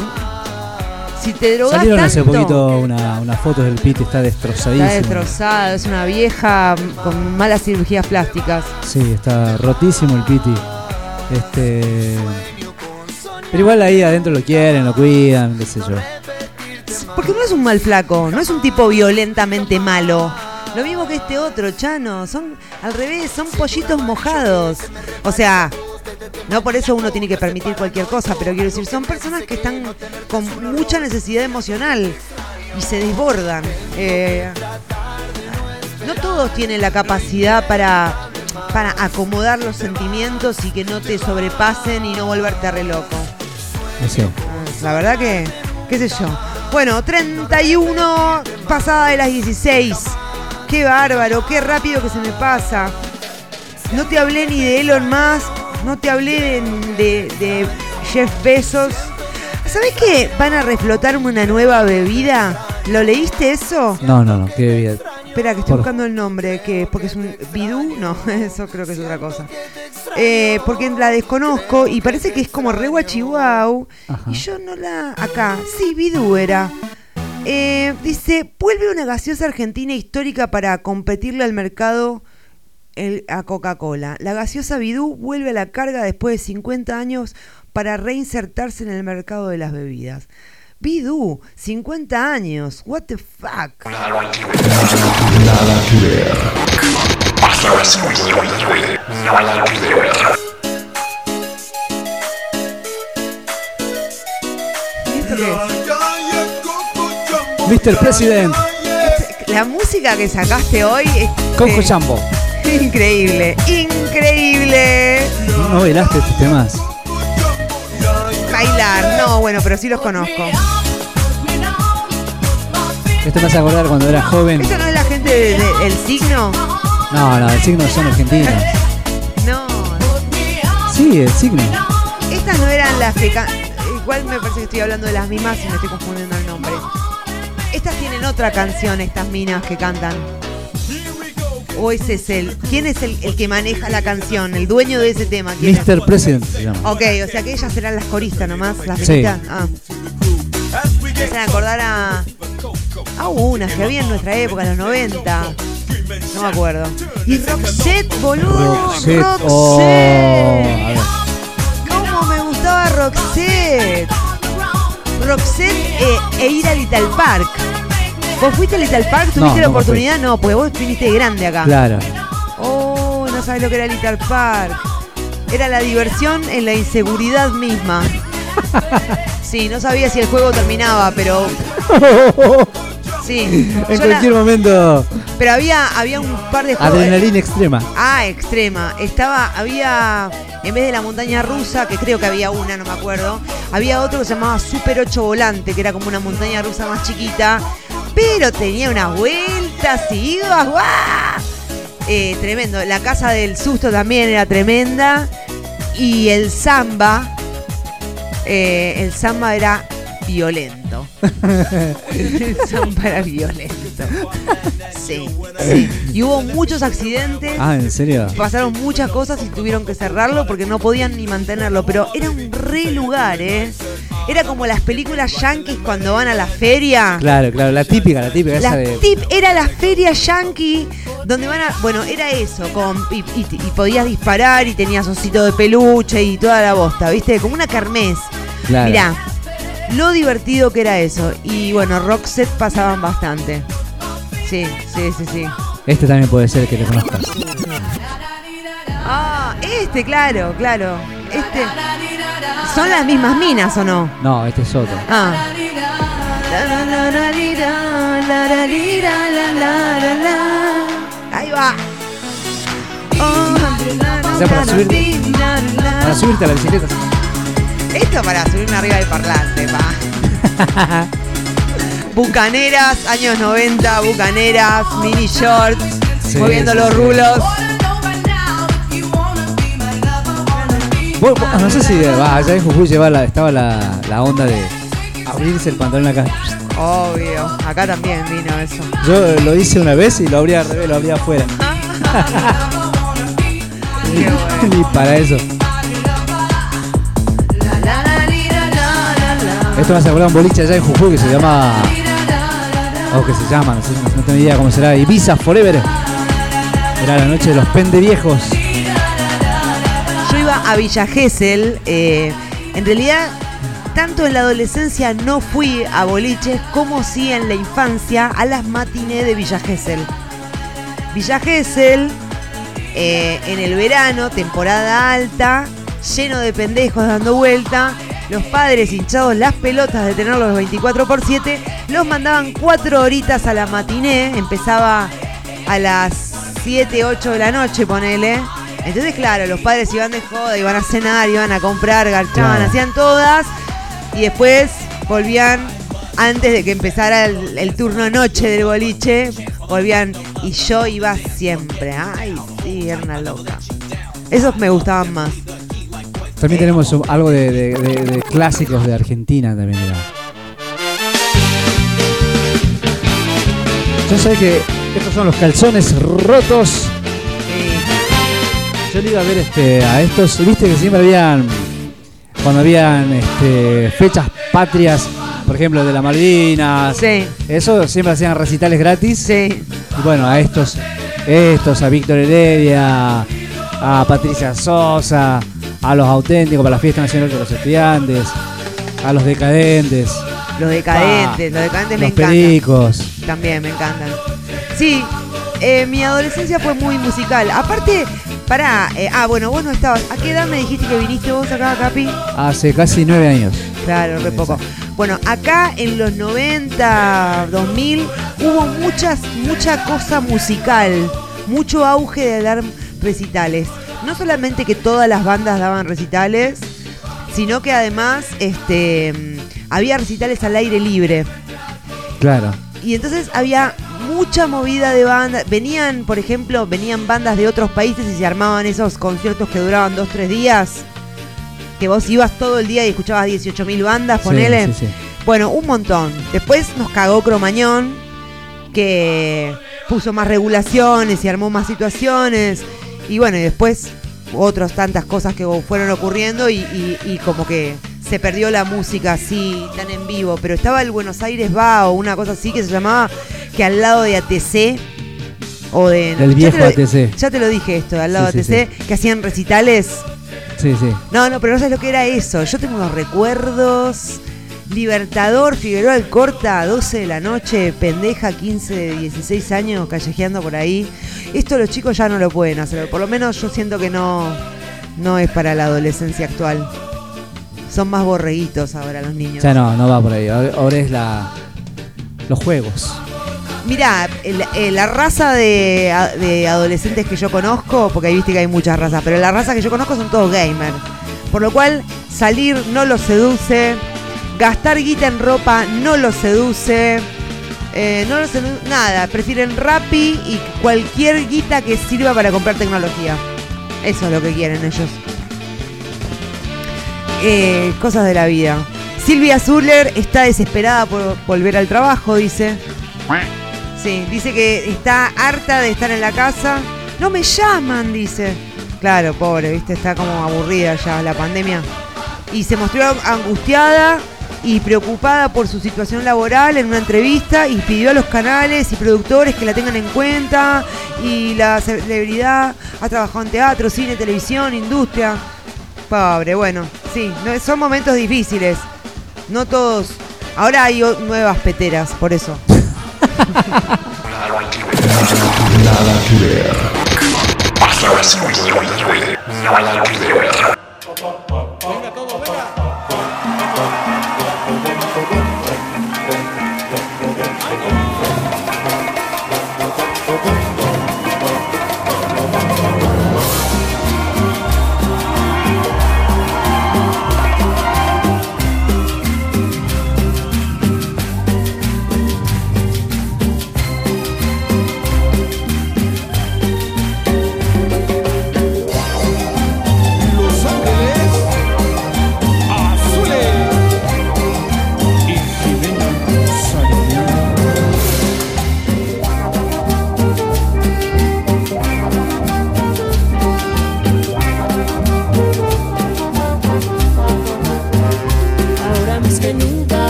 si te drogas Salieron hace poquito una- unas fotos del Piti, está destrozadísimo. está destrozada, es una vieja con malas cirugías plásticas. Sí, está rotísimo el Piti. Este. Pero igual ahí adentro lo quieren, lo cuidan, qué sé yo. Porque no es un mal flaco, no es un tipo violentamente malo. Lo mismo que este otro, Chano. Son al revés, son pollitos mojados. O sea, no por eso uno tiene que permitir cualquier cosa, pero quiero decir, son personas que están con mucha necesidad emocional y se desbordan. Eh, no todos tienen la capacidad para, para acomodar los sentimientos y que no te sobrepasen y no volverte re loco. Sí. La verdad que, qué sé yo. Bueno, 31 pasada de las 16. Qué bárbaro, qué rápido que se me pasa. No te hablé ni de Elon Musk, no te hablé de, de- de Jeff Bezos. ¿Sabes que van a reflotar una nueva bebida? ¿Lo leíste eso? No, no, no, qué bien. Espera, que estoy Por- buscando el nombre, que porque es un bidú, no, eso creo que es otra cosa. Eh, porque la desconozco y parece que es como re guachihuau. Y yo no la. Acá, sí, bidú era. Eh, dice: vuelve una gaseosa argentina histórica para competirle al mercado el- a Coca-Cola. La gaseosa bidú vuelve a la carga después de 50 años para reinsertarse en el mercado de las bebidas. Bidú, 50 años, what the fuck. Nada que ver. Hasta las 59. Nada que ver. ¿Y esto qué es? Mr. President, La música que sacaste hoy es Conjo eh, Chambo. Increíble, increíble. ¿No bailaste estos temas? Bailar, no, bueno, pero sí los conozco. Esto me hace acordar cuando era joven. ¿Esto no es la gente de- de- del signo? No, no, el signo son argentinos. No, Sí, el signo. estas no eran las que Igual me parece que estoy hablando de las mismas y me estoy confundiendo el nombre. Estas tienen otra canción, estas minas que cantan. O ese es el. ¿Quién es el, el que maneja la canción? ¿El dueño de ese tema? ¿Quién es? Mr. President se llama. Ok, o sea que ellas serán las coristas nomás, las Sí. Ah. Me hacen acordar a. A unas que había en nuestra época, en los 90. No me acuerdo. Y Roxette, boludo. Roxette. Roxette. Oh. ¿Cómo me gustaba Roxette? Roxette eh, e ir a Little Park. ¿Vos fuiste a Little Park? ¿Tuviste No, la oportunidad? No, porque vos viniste grande acá. Claro. Oh, no sabes lo que era Little Park. Era la diversión en la inseguridad misma. Sí, no sabía si el juego terminaba, pero. Sí. En la- cualquier momento, pero había, había un par de juegos. adrenalina extrema. Ah, extrema. Estaba, había, en vez de la montaña rusa, que creo que había una, no me acuerdo, había otro que se llamaba Super 8 Volante, que era como una montaña rusa más chiquita, pero tenía unas vueltas y ibas, ¡guau! Eh, tremendo. La casa del susto también era tremenda. Y el samba, eh, el samba era violento. el samba era violento. Sí, sí. Y hubo muchos accidentes. Ah, ¿en serio? Pasaron muchas cosas y tuvieron que cerrarlo porque no podían ni mantenerlo. Pero era un re lugar, ¿eh? Era como las películas yankees cuando van a la feria. Claro, claro, la típica, la típica esa La de. tip era la feria yankee donde van a. Bueno, era eso, con, y, y- y podías disparar y tenías osito de peluche y toda la bosta, ¿viste? Como una kermés. Claro. Mirá, lo divertido que era eso. Y bueno, Roxette pasaban bastante. Sí, sí, sí, sí. Este también puede ser que te conozcas. Ah, este, claro, claro. Este. ¿Son las mismas minas o no? No, este es otro. Ah. Ahí va. O sea, para subir- Para subirte a la bicicleta. Esto para subirme arriba del parlante, pa. Bucaneras, años 90, bucaneras, mini shorts, Sí, moviendo sí, los rulos. Vos- no sé si va, allá en Jujuy lleva la- estaba la, la onda de abrirse el pantalón acá. Obvio, acá también vino eso. Yo eh, lo hice una vez y lo abría al revés, lo abría afuera. Ni para eso. Esto me hace acordar un boliche allá en Jujuy que se llama. O que se llama, no, sé, no tengo idea cómo será. Ibiza Forever. Era la noche de los pende viejos. A Villa Gesell. eh, en realidad, tanto en la adolescencia no fui a boliches como sí en la infancia a las matinés de Villa Gesell. Villa Gesell, eh, en el verano, temporada alta, lleno de pendejos dando vuelta. Los padres hinchados las pelotas de tenerlos los 24 por 7 los mandaban cuatro horitas a la matiné. Empezaba a las 7, 8 de la noche, ponele. Entonces, claro, los padres iban de joda, iban a cenar, iban a comprar, garchaban, Claro. hacían todas. Y después volvían, antes de que empezara el, el turno noche del boliche, volvían. Y yo iba siempre. Ay, sí, era una loca. Esos me gustaban más. También tenemos un- algo de, de- de- de clásicos de Argentina también. mirá. Yo sé que estos son los calzones rotos. Yo le iba a ver este, a estos, viste que siempre habían, cuando habían este, fechas patrias, por ejemplo de la Malvinas, eso siempre hacían recitales gratis. Y bueno, a estos, estos, a Víctor Heredia, a Patricia Sosa, a los auténticos para la fiesta nacional de los estudiantes, a los decadentes. Los decadentes, los decadentes me los encantan. pericos. También me encantan. Sí, eh, mi adolescencia fue muy musical. Aparte, pará, eh, ah, bueno, vos no estabas. ¿A qué edad me dijiste que viniste vos acá, Capi? Hace casi nueve años. Claro, re poco. Bueno, acá en los 90, 2000, hubo muchas, mucha cosa musical, mucho auge de dar recitales. No solamente que todas las bandas daban recitales, sino que además este, mm, había recitales al aire libre. Claro. Y entonces había mucha movida de bandas. Venían, por ejemplo, venían bandas de otros países y se armaban esos conciertos que duraban dos, tres días. Que vos ibas todo el día y escuchabas 18.000 bandas, ponele. sí, sí. Bueno, un montón. Después nos cagó Cromañón, que puso más regulaciones y armó más situaciones. Y bueno, y después otras tantas cosas que fueron ocurriendo y, y- y como que se perdió la música así tan en vivo. Pero estaba el Buenos Aires Va o una cosa así que se llamaba que al lado de ATC o de... Del viejo lo- ATC. Ya te lo dije esto, al lado Sí, de sí, ATC, que hacían recitales. Sí, sí. No, no, pero no sabes lo que era eso. Yo tengo unos recuerdos. Libertador, Figueroa Alcorta, 12 de la noche, pendeja, 15, 16 años, callejeando por ahí. Esto los chicos ya no lo pueden hacer. Por lo menos yo siento que no, no es para la adolescencia actual. Son más borreguitos ahora los niños. Ya no, no va por ahí. Ahora es la los juegos. Mirá, el- eh, la raza de adolescentes que yo conozco, porque ahí viste que hay muchas razas, pero la raza que yo conozco son todos gamers. Por lo cual, salir no los seduce, gastar guita en ropa no los seduce, eh, no los seduce, nada, prefieren Rappi y cualquier guita que sirva para comprar tecnología. Eso es lo que quieren ellos. Eh, cosas de la vida. Silvia Zuller está desesperada por volver al trabajo, dice. Sí, dice que está harta de estar en la casa. No me llaman, dice. Claro, pobre, viste, está como aburrida ya la pandemia. Y se mostró angustiada y preocupada por su situación laboral en una entrevista y pidió a los canales y productores que la tengan en cuenta. Y la celebridad ha trabajado en teatro, cine, televisión, industria. Pobre, bueno, sí, son momentos difíciles. No todos. Ahora hay nuevas peteras, por eso. Nada que ver. Hasta las 5 de la tarde. Nada que ver.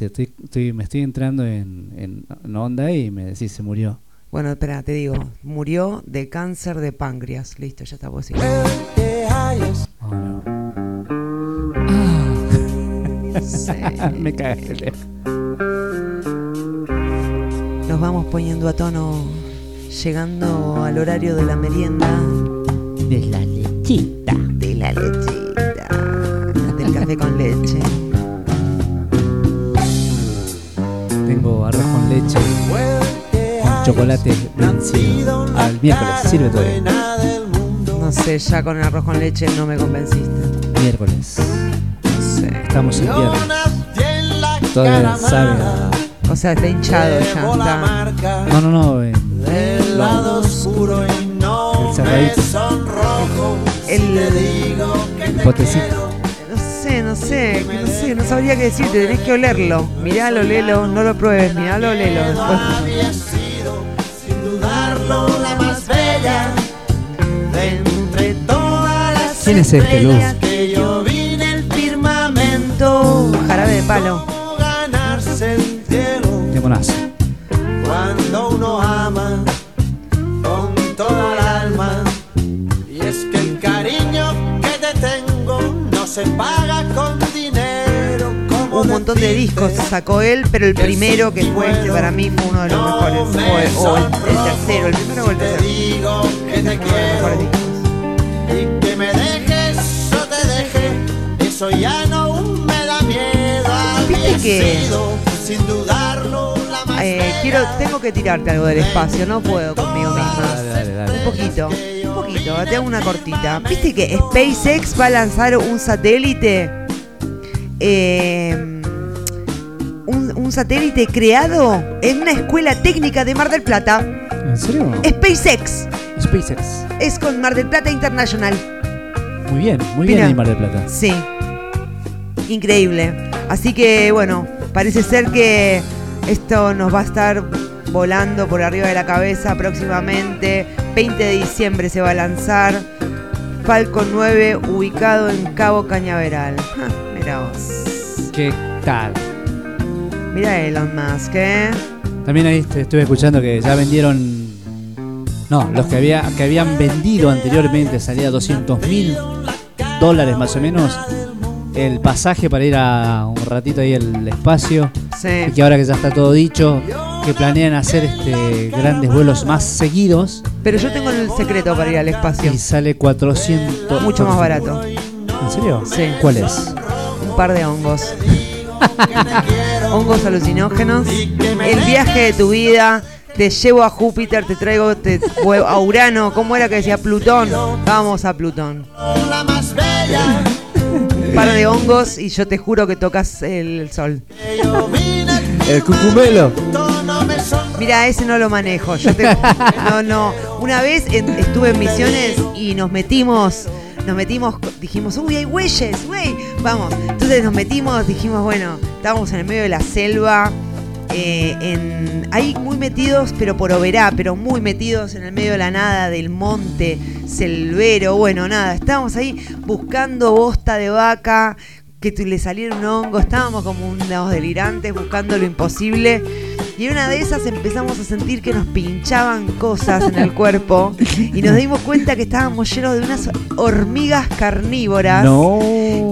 Me. Estoy, estoy- me estoy entrando en, en, en onda y me decís se murió. Bueno, espera, te digo. Murió de cáncer de páncreas. Listo, ya está vos. sí. Sí. me cagaste. Nos vamos poniendo a tono, llegando al horario de la merienda. De la lechita. Miércoles. Sirve todavía. No sé, ya con el arroz con leche no me convenciste. Miércoles. Sí. Estamos en viernes. Todavía sabe. O sea, está hinchado ya. Está. No, no, no. En, Del lado oscuro y no El cerradito. El, el potecito. No sé, no sé, no sé, no sabría qué decirte, tenés que olerlo. Miralo, lelo, no lo pruebes, miralo, lelo. Después. Es este, Luz? que yo vi en el firmamento. Jarabe de palo. Ganarse el cielo Temonazo. cuando uno ama con toda el alma. Y es que el cariño que te tengo no se paga con dinero. Como Un montón de discos sacó él, pero el primero que fue este para mí fue uno de los mejores. O, o el, el tercero, el primero o el te tercero. Que- sido, sin dudarlo, la más Eh, quiero, tengo que tirarte algo del espacio, no puedo conmigo misma. Dale, dale, dale. Un poquito, un poquito, te hago una cortita. ¿Viste que SpaceX va a lanzar un satélite? Eh, un satélite creado en una escuela técnica de Mar del Plata. ¿En serio? SpaceX. SpaceX. Es con Mar del Plata International. Muy bien, muy bien Mar del Plata. Sí. Increíble. Así que bueno, parece ser que esto nos va a estar volando por arriba de la cabeza próximamente. 20 de diciembre se va a lanzar. Falcon 9 ubicado en Cabo Cañaveral. Ja, mira vos. ¿Qué tal? Mira Elon Musk, ¿eh? También ahí est- estuve escuchando que ya vendieron. No, los que, había, que habían vendido anteriormente salía 200 mil dólares más o menos el pasaje para ir a un ratito ahí al espacio. Sí. Y que ahora que ya está todo dicho, que planean hacer este grandes vuelos más seguidos. Pero yo tengo el secreto para ir al espacio. Y sale 400. Mucho más barato. ¿En serio? Sí. ¿Cuál es? Un par de hongos. hongos alucinógenos. El viaje de tu vida. Te llevo a Júpiter, te traigo te, a Urano. ¿Cómo era que decía Plutón? Vamos a Plutón. Un par de hongos y yo te juro que tocas el sol. El cucumelo. Mira, ese no lo manejo. Yo te- no, no. Una vez estuve en misiones y nos metimos, nos metimos, dijimos, uy, hay güeyes, güey, vamos. Entonces nos metimos, dijimos, bueno, estábamos en el medio de la selva, eh, en, ahí muy metidos, pero por Oberá, pero muy metidos en el medio de la nada, del monte, selvero, bueno, nada, estábamos ahí buscando bosta de vaca, que le saliera un hongo, estábamos como unos delirantes buscando lo imposible. Y en una de esas empezamos a sentir que nos pinchaban cosas en el cuerpo y nos dimos cuenta que estábamos llenos de unas hormigas carnívoras No.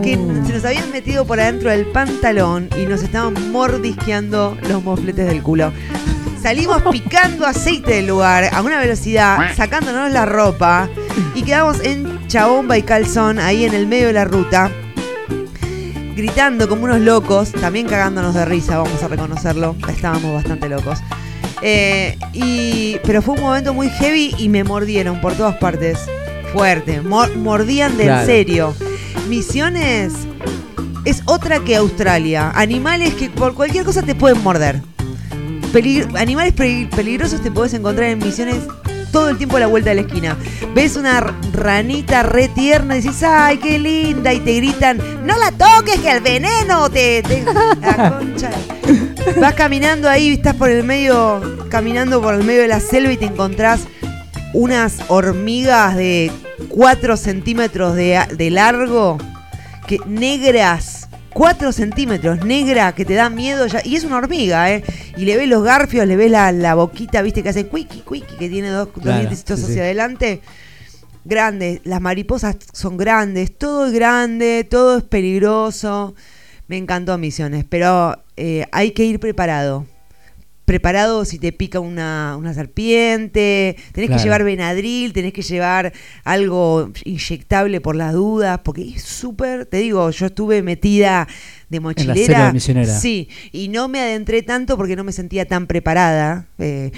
que se nos habían metido por adentro del pantalón y nos estaban mordisqueando los mofletes del culo. Salimos picando aceite del lugar a una velocidad, sacándonos la ropa y quedamos en chabomba y calzón ahí en el medio de la ruta gritando como unos locos, también cagándonos de risa, vamos a reconocerlo, estábamos bastante locos. Eh, y, pero fue un momento muy heavy y me mordieron por todas partes. Fuerte, mor- mordían de en serio. Misiones es otra que Australia. Animales que por cualquier cosa te pueden morder. Animales pe- peligrosos te podés encontrar en misiones todo el tiempo a la vuelta de la esquina. Ves una ranita re tierna y dices, ¡ay, qué linda! Y te gritan, ¡no la toques, que el veneno te... te- la concha. Vas caminando ahí, estás por el medio, caminando por el medio de la selva y te encontrás unas hormigas de 4 centímetros de, de largo, que negras, 4 centímetros, negra, que te da miedo ya. Y es una hormiga, ¿eh? Y le ves los garfios, le ves la, la boquita, viste, que hace cuiqui, cuiqui, que tiene dos, dos Claro, dientecitos sí, hacia sí. adelante. Grandes, las mariposas son grandes, todo es grande, todo es peligroso. Me encantó Misiones, pero eh, hay que ir preparado. Preparado si te pica una, una serpiente, tenés Claro. que llevar Benadryl, tenés que llevar algo inyectable por las dudas, porque es súper, te digo, yo estuve metida de mochilera. selva misionera. Sí, y no me adentré tanto porque no me sentía tan preparada, eh,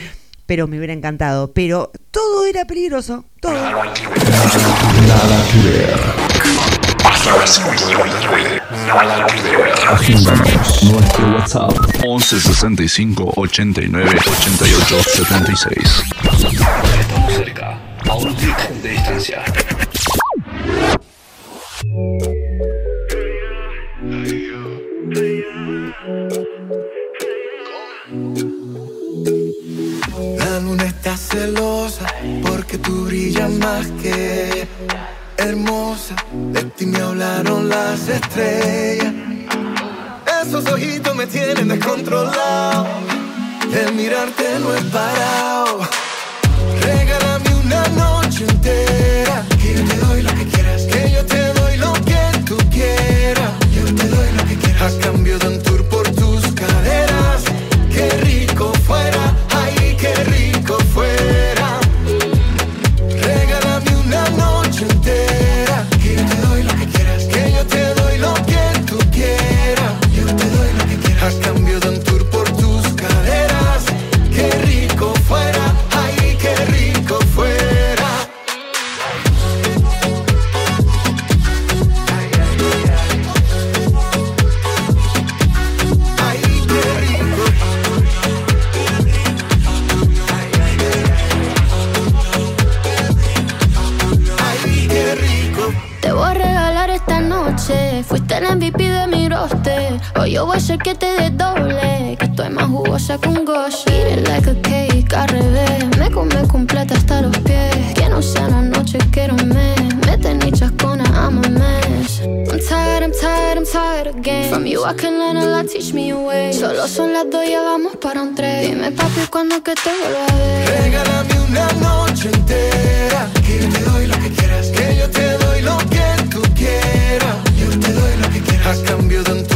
pero me hubiera encantado. Pero todo era peligroso, todo. Nada que ver. Hasta las 5 Agéndanos nuestro WhatsApp 11 65 89 88 76. Estamos cerca. A un clic de distancia. La luna está celosa porque tú brillas más que hermosa. De ti me hablaron las estrellas. Esos ojitos me tienen descontrolado. El mirarte no es parado. Regálame una noche entera. Que yo te doy lo que quieras. Que yo te doy lo que tú quieras. Yo te doy lo que quieras. A cambio de un tour por tus caderas. Qué rico fuera. O yo voy a hacer que te dé doble. Que estoy más jugosa que un gosh. Eat it like a cake, al revés. Me come completa hasta los pies. Que no sea una noche, quiero un mes. Mete ni chascona, I'm a mess. I'm tired, I'm tired, I'm tired again. From you I can learn a lot, teach me a way. Solo son las dos, ya vamos para un tres. Dime papi, cuando que te vuelva a ver. Regálame una noche entera. Que te doy doy lo que quieras.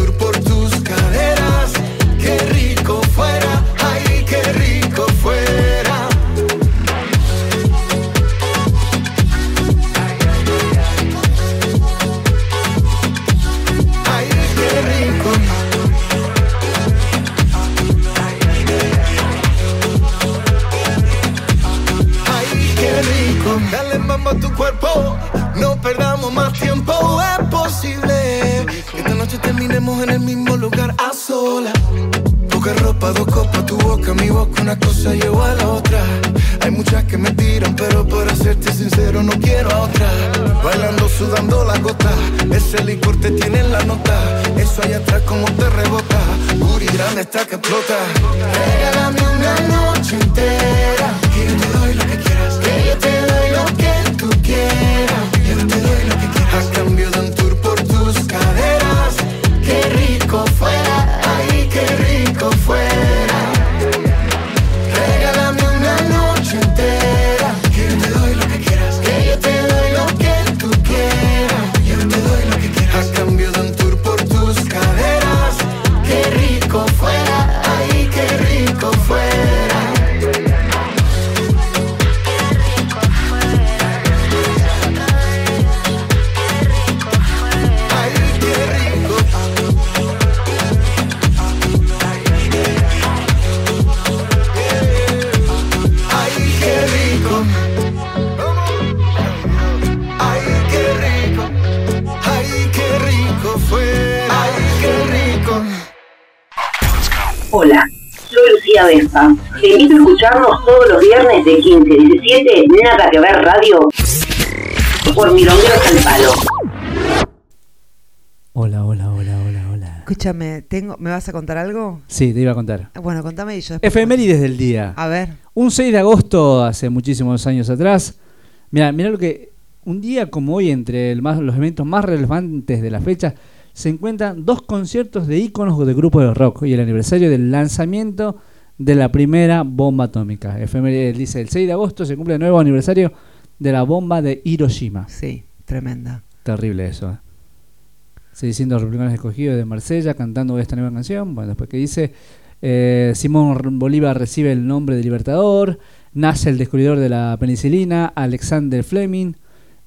Poca ropa, dos copas, tu boca, mi boca, una cosa llevo a la otra. Hay muchas que me tiran, pero para serte sincero no quiero a otra. Bailando, sudando la gota, ese licor te tiene en la nota. Eso allá atrás como te rebota, Booty grande está que explota. Regálame una noche entera, que yo te doy lo que quieras, que yo te doy lo que tú quieras. Hola, soy Lucía Vespa. Te invito a escucharnos todos los viernes de 15 a 17, Nada que ver radio, por Milongueros al Palo. Hola, hola, hola, hola, hola. Escúchame, tengo, ¿me vas a contar algo? Sí, te iba a contar. Bueno, contame y yo después Efemérides del día. A ver. Un 6 de agosto, hace muchísimos años atrás. Mira, mira lo que. Un día como hoy, entre el más- los eventos más relevantes de la fecha, se encuentran dos conciertos de íconos de grupos de rock y el aniversario del lanzamiento de la primera bomba atómica. Efeméride dice: el 6 de agosto se cumple el nuevo aniversario de la bomba de Hiroshima. Sí, tremenda. Terrible eso. ¿eh? 600 republicanos escogidos de Marsella cantando esta nueva canción. Bueno, después que dice, eh, Simón Bolívar recibe el nombre de Libertador, nace el descubridor de la penicilina, Alexander Fleming,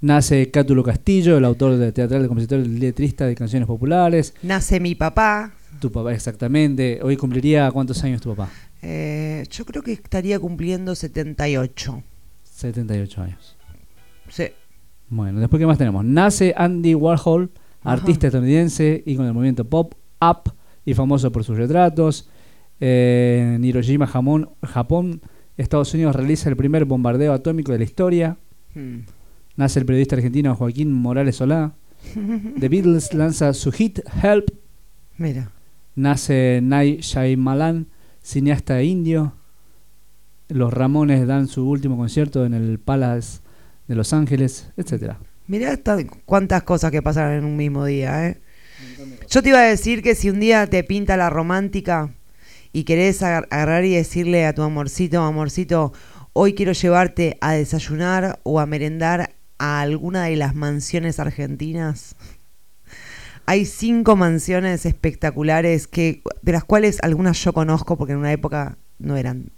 nace Cátulo Castillo, el autor de teatral, compositor y letrista de canciones populares. Nace mi papá. Tu papá, exactamente. Hoy cumpliría cuántos años tu papá? Eh, yo creo que estaría cumpliendo 78. 78 años. Sí. Bueno, después, ¿qué más tenemos? Nace Andy Warhol, artista estadounidense y con el movimiento pop up y famoso por sus retratos. Eh, en Hiroshima, Japón, Japón, Estados Unidos realiza el primer bombardeo atómico de la historia. Hmm. Nace el periodista argentino Joaquín Morales Solá. The Beatles lanza su hit Help. Mira. Nace Night Shyamalan, cineasta indio. Los Ramones dan su último concierto en el Palace de Los Ángeles, etcétera. Mirá esta- cuántas cosas que pasaron en un mismo día, ¿eh? Yo te iba a decir que si un día te pinta la romántica y querés agar- agarrar y decirle a tu amorcito, amorcito, hoy quiero llevarte a desayunar o a merendar a alguna de las mansiones argentinas. Hay cinco mansiones espectaculares que, de las cuales algunas yo conozco porque en una época no eran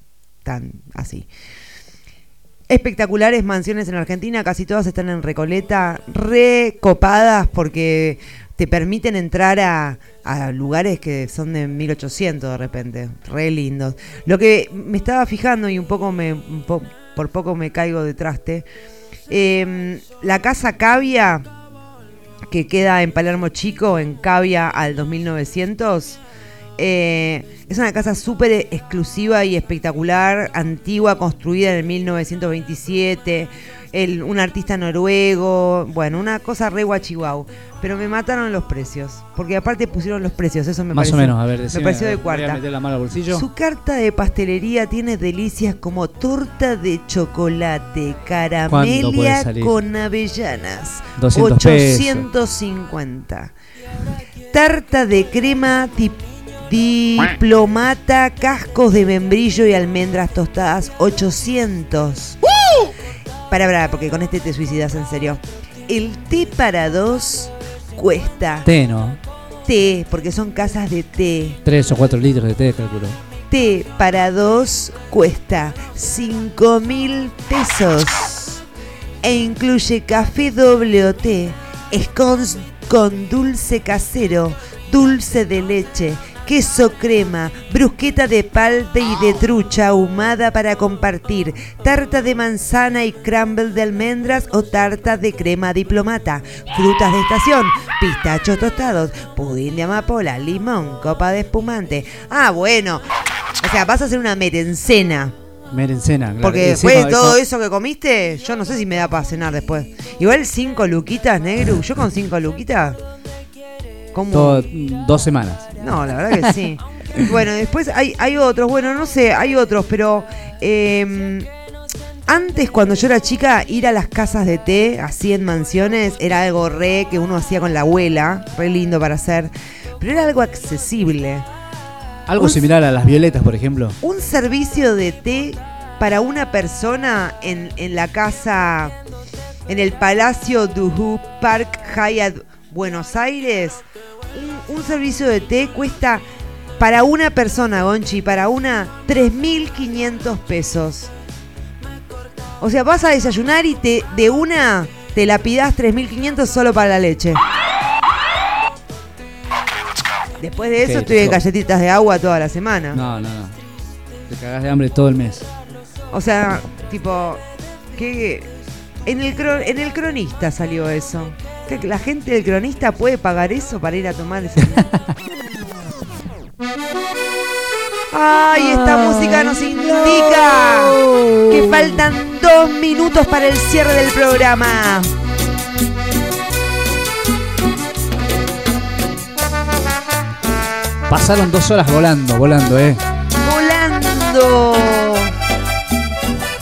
tan así. Espectaculares mansiones en Argentina, casi todas están en Recoleta, recopadas porque te permiten entrar a, a lugares que son de 1800 de repente, re lindos. Lo que me estaba fijando y un poco me, por poco me caigo de traste, em, la casa Cavia, que queda en Palermo Chico, en Cavia al 2900, eh, es una casa súper exclusiva y espectacular, antigua, construida en el 1927. El, un artista noruego, bueno, una cosa re guachihuau. Pero me mataron los precios, porque aparte pusieron los precios, eso me Más o pareció, menos, a ver, me pareció de ver, voy a cuarta. meter la mano al bolsillo. Su carta de pastelería tiene delicias como torta de chocolate, ¿Cuánto puede caramelia con avellanas, 200 pesos. 850. Tarta de crema tip- diplomata, cascos de membrillo y almendras tostadas, 800. Para, para, porque con este te suicidas en serio. El té para dos cuesta. Té, ¿no? Té, porque son casas de té. Tres o cuatro litros de té, calculo. Té para dos cuesta 5 mil pesos e incluye café doble o té, scones con dulce casero, dulce de leche, queso crema, brusqueta de palta y de trucha ahumada para compartir, tarta de manzana y crumble de almendras o tarta de crema diplomata, frutas de estación, pistachos tostados, pudín de amapola, limón, copa de espumante. Ah, bueno. O sea, vas a hacer una merencena. Merencena, claro. Porque después de todo eso que comiste, yo no sé si me da para cenar después. Igual cinco luquitas, negro. Yo con cinco luquitas. ¿Cómo? todo- dos semanas. No, la verdad que sí. bueno, después hay, hay otros, bueno, no sé, hay otros, pero eh, antes cuando yo era chica, ir a las casas de té, así en mansiones, era algo re que uno hacía con la abuela, re lindo para hacer, pero era algo accesible. Algo Un- similar a las violetas, por ejemplo. Un servicio de té para una persona en, en la casa, en el Palacio Duhu Park Hyatt, Buenos Aires, un, un servicio de té cuesta para una persona, Gonchi, para una 3.500 pesos. O sea, vas a desayunar y te de una te la pidas 3.500 solo para la leche. Después de eso estoy en galletitas de agua toda la semana. No, no, no. Te cagás de hambre todo el mes. O sea, tipo, que en el, en el cronista salió eso. Que la gente del cronista puede pagar eso para ir a tomar ese. Ay, esta música nos indica que faltan dos minutos para el cierre del programa. Pasaron dos horas volando, volando, eh. Volando.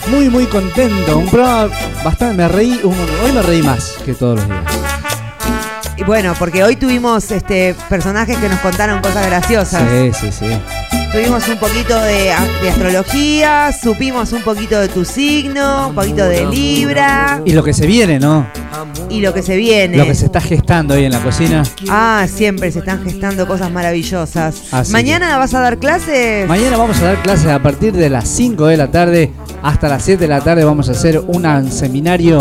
Muy, muy contento. Un programa bastante. Me reí. un- hoy me reí más que todos los días. Bueno, porque hoy tuvimos este personajes que nos contaron cosas graciosas. Sí, sí, sí. Tuvimos un poquito de, de astrología, supimos un poquito de tu signo, un poquito de Libra Y lo que se viene, ¿no? y lo que se viene. Lo que se está gestando ahí en la cocina. Ah, siempre se están gestando cosas maravillosas. Así ¿Mañana vas a dar clases? Mañana vamos a dar clases a partir de las 5 de la tarde hasta las 7 de la tarde. Vamos a hacer un seminario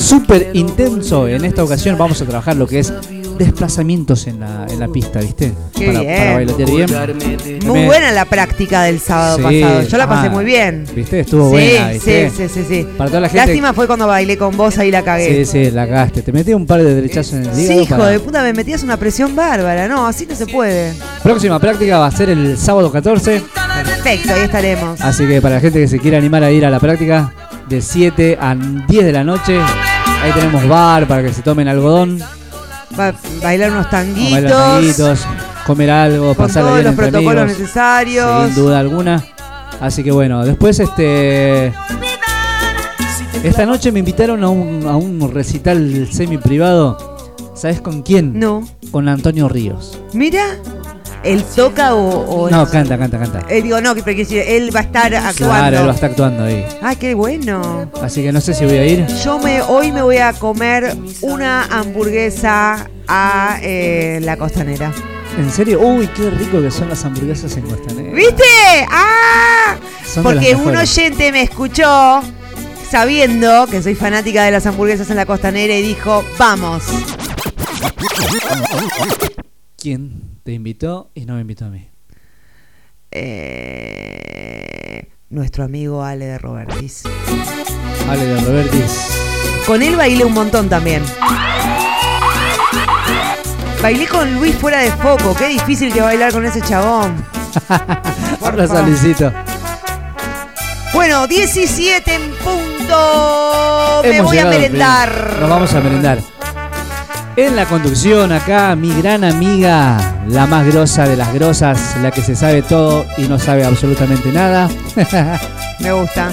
súper intenso. En esta ocasión vamos a trabajar lo que es desplazamientos en la, en la pista, ¿viste? Qué para, bien. para bailotear bien. Muy Me- buena la práctica del sábado Sí, pasado. Yo la pasé ah, muy bien. ¿Viste? Estuvo sí, buena, ¿viste? Sí, sí, sí, sí. Para toda la gente- Lástima fue cuando bailé con vos, ahí la cagué. Sí, sí, la cagaste. Te metí un par de derechazos en el Sí, hígado. hijo para- de puta, me metías una presión bárbara. No, así no se puede. Próxima práctica va a ser el sábado 14. Perfecto, ahí estaremos. Así que para la gente que se quiera animar a ir a la práctica, de 7 a 10 de la noche, ahí tenemos bar para que se tomen algodón, Va- bailar unos tanguitos. bailar tanguitos, comer algo, con pasarla todos bien los protocolos amigos, necesarios. sin duda alguna. Así que bueno, después este esta noche me invitaron a un, a un recital semi privado. ¿Sabes con quién? No. Con Antonio Ríos. Mira, él toca o. o- No, canta, canta, canta. Eh, digo, no, pero él va a estar actuando. Claro, él va a estar actuando ahí. Ah, qué bueno. Así que no sé si voy a ir. Yo me, hoy me voy a comer una hamburguesa a eh, la costanera. ¿En serio? Uy, qué rico que son las hamburguesas en Costanera. ¿Viste? ¡Ah! Son Porque un oyente me escuchó sabiendo que soy fanática de las hamburguesas en la costanera y dijo, vamos. ¿Quién te invitó y no me invitó a mí? Eh, nuestro amigo Ale de Robertis. Ale de Robertis. Con él bailé un montón también. Bailé con Luis fuera de foco. Qué difícil que bailar con ese chabón. Abrazo a Luisito. Bueno, 17 en punto me voy a merendar. Nos vamos a merendar. En la conducción acá, mi gran amiga, la más grosa de las grosas, la que se sabe todo y no sabe absolutamente nada. Me gusta.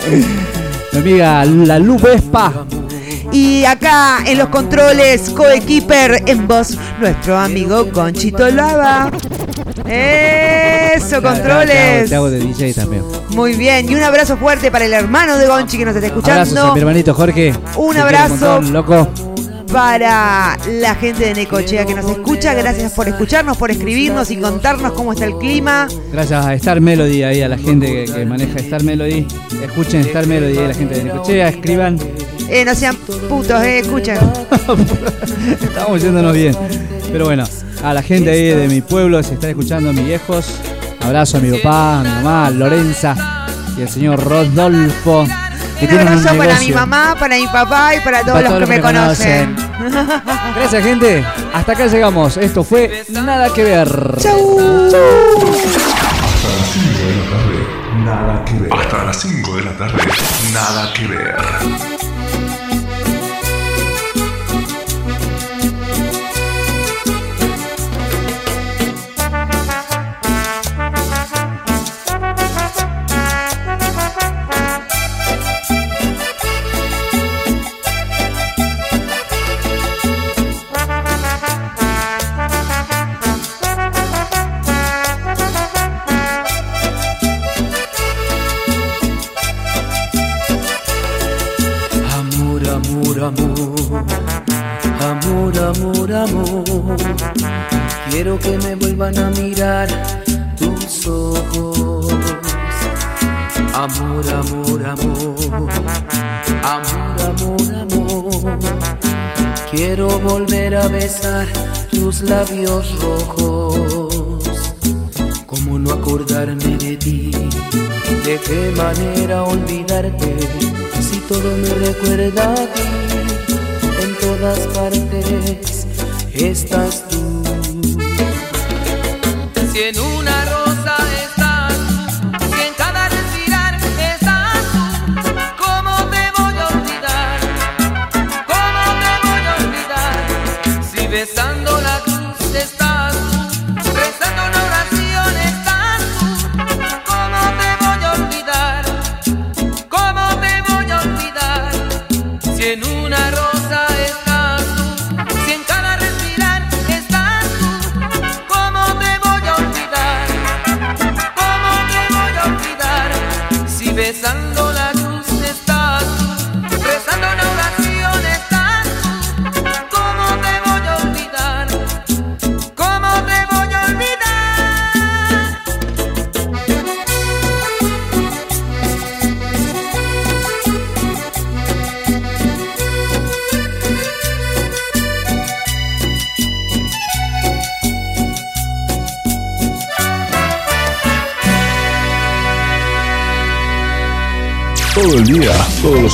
Mi amiga, la Lu Vespa. Y acá en los controles, coequiper en voz, nuestro amigo Conchito Lava. Eso, controles. te hago de DJ también. Muy bien, y un abrazo fuerte para el hermano de Gonchi que nos está Abrazos a escuchando. mi hermanito Jorge. Un abrazo. montón, loco. Para la gente de Necochea que nos escucha, gracias por escucharnos, por escribirnos y contarnos cómo está el clima. Gracias a Star Melody ahí, a la gente que, que maneja Star Melody. Escuchen Star Melody ahí, la gente de Necochea, escriban. Eh, no sean putos, eh, escuchen. Estamos yéndonos bien. Pero bueno, a la gente ahí de mi pueblo, si están escuchando, mis viejos. Abrazo a mi papá, a mi mamá, a Lorenza y al señor Rodolfo. Que Un tienen un abrazo para mi mamá, para mi papá y para todos Para los todos que me conocen. Gracias, gente. Hasta acá llegamos. Esto fue Nada que ver. Chau. Nada que ver. Hasta las 5 de la tarde, nada que ver. Que me vuelvan a mirar tus ojos. Amor, amor, amor, amor, amor, amor. Quiero volver a besar tus labios rojos. ¿Cómo no acordarme de ti? ¿De qué manera olvidarte? Si todo me recuerda a ti, en todas partes estás en una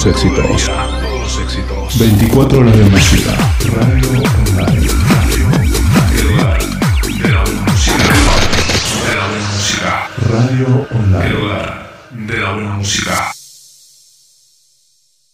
éxitos. 24 horas de música.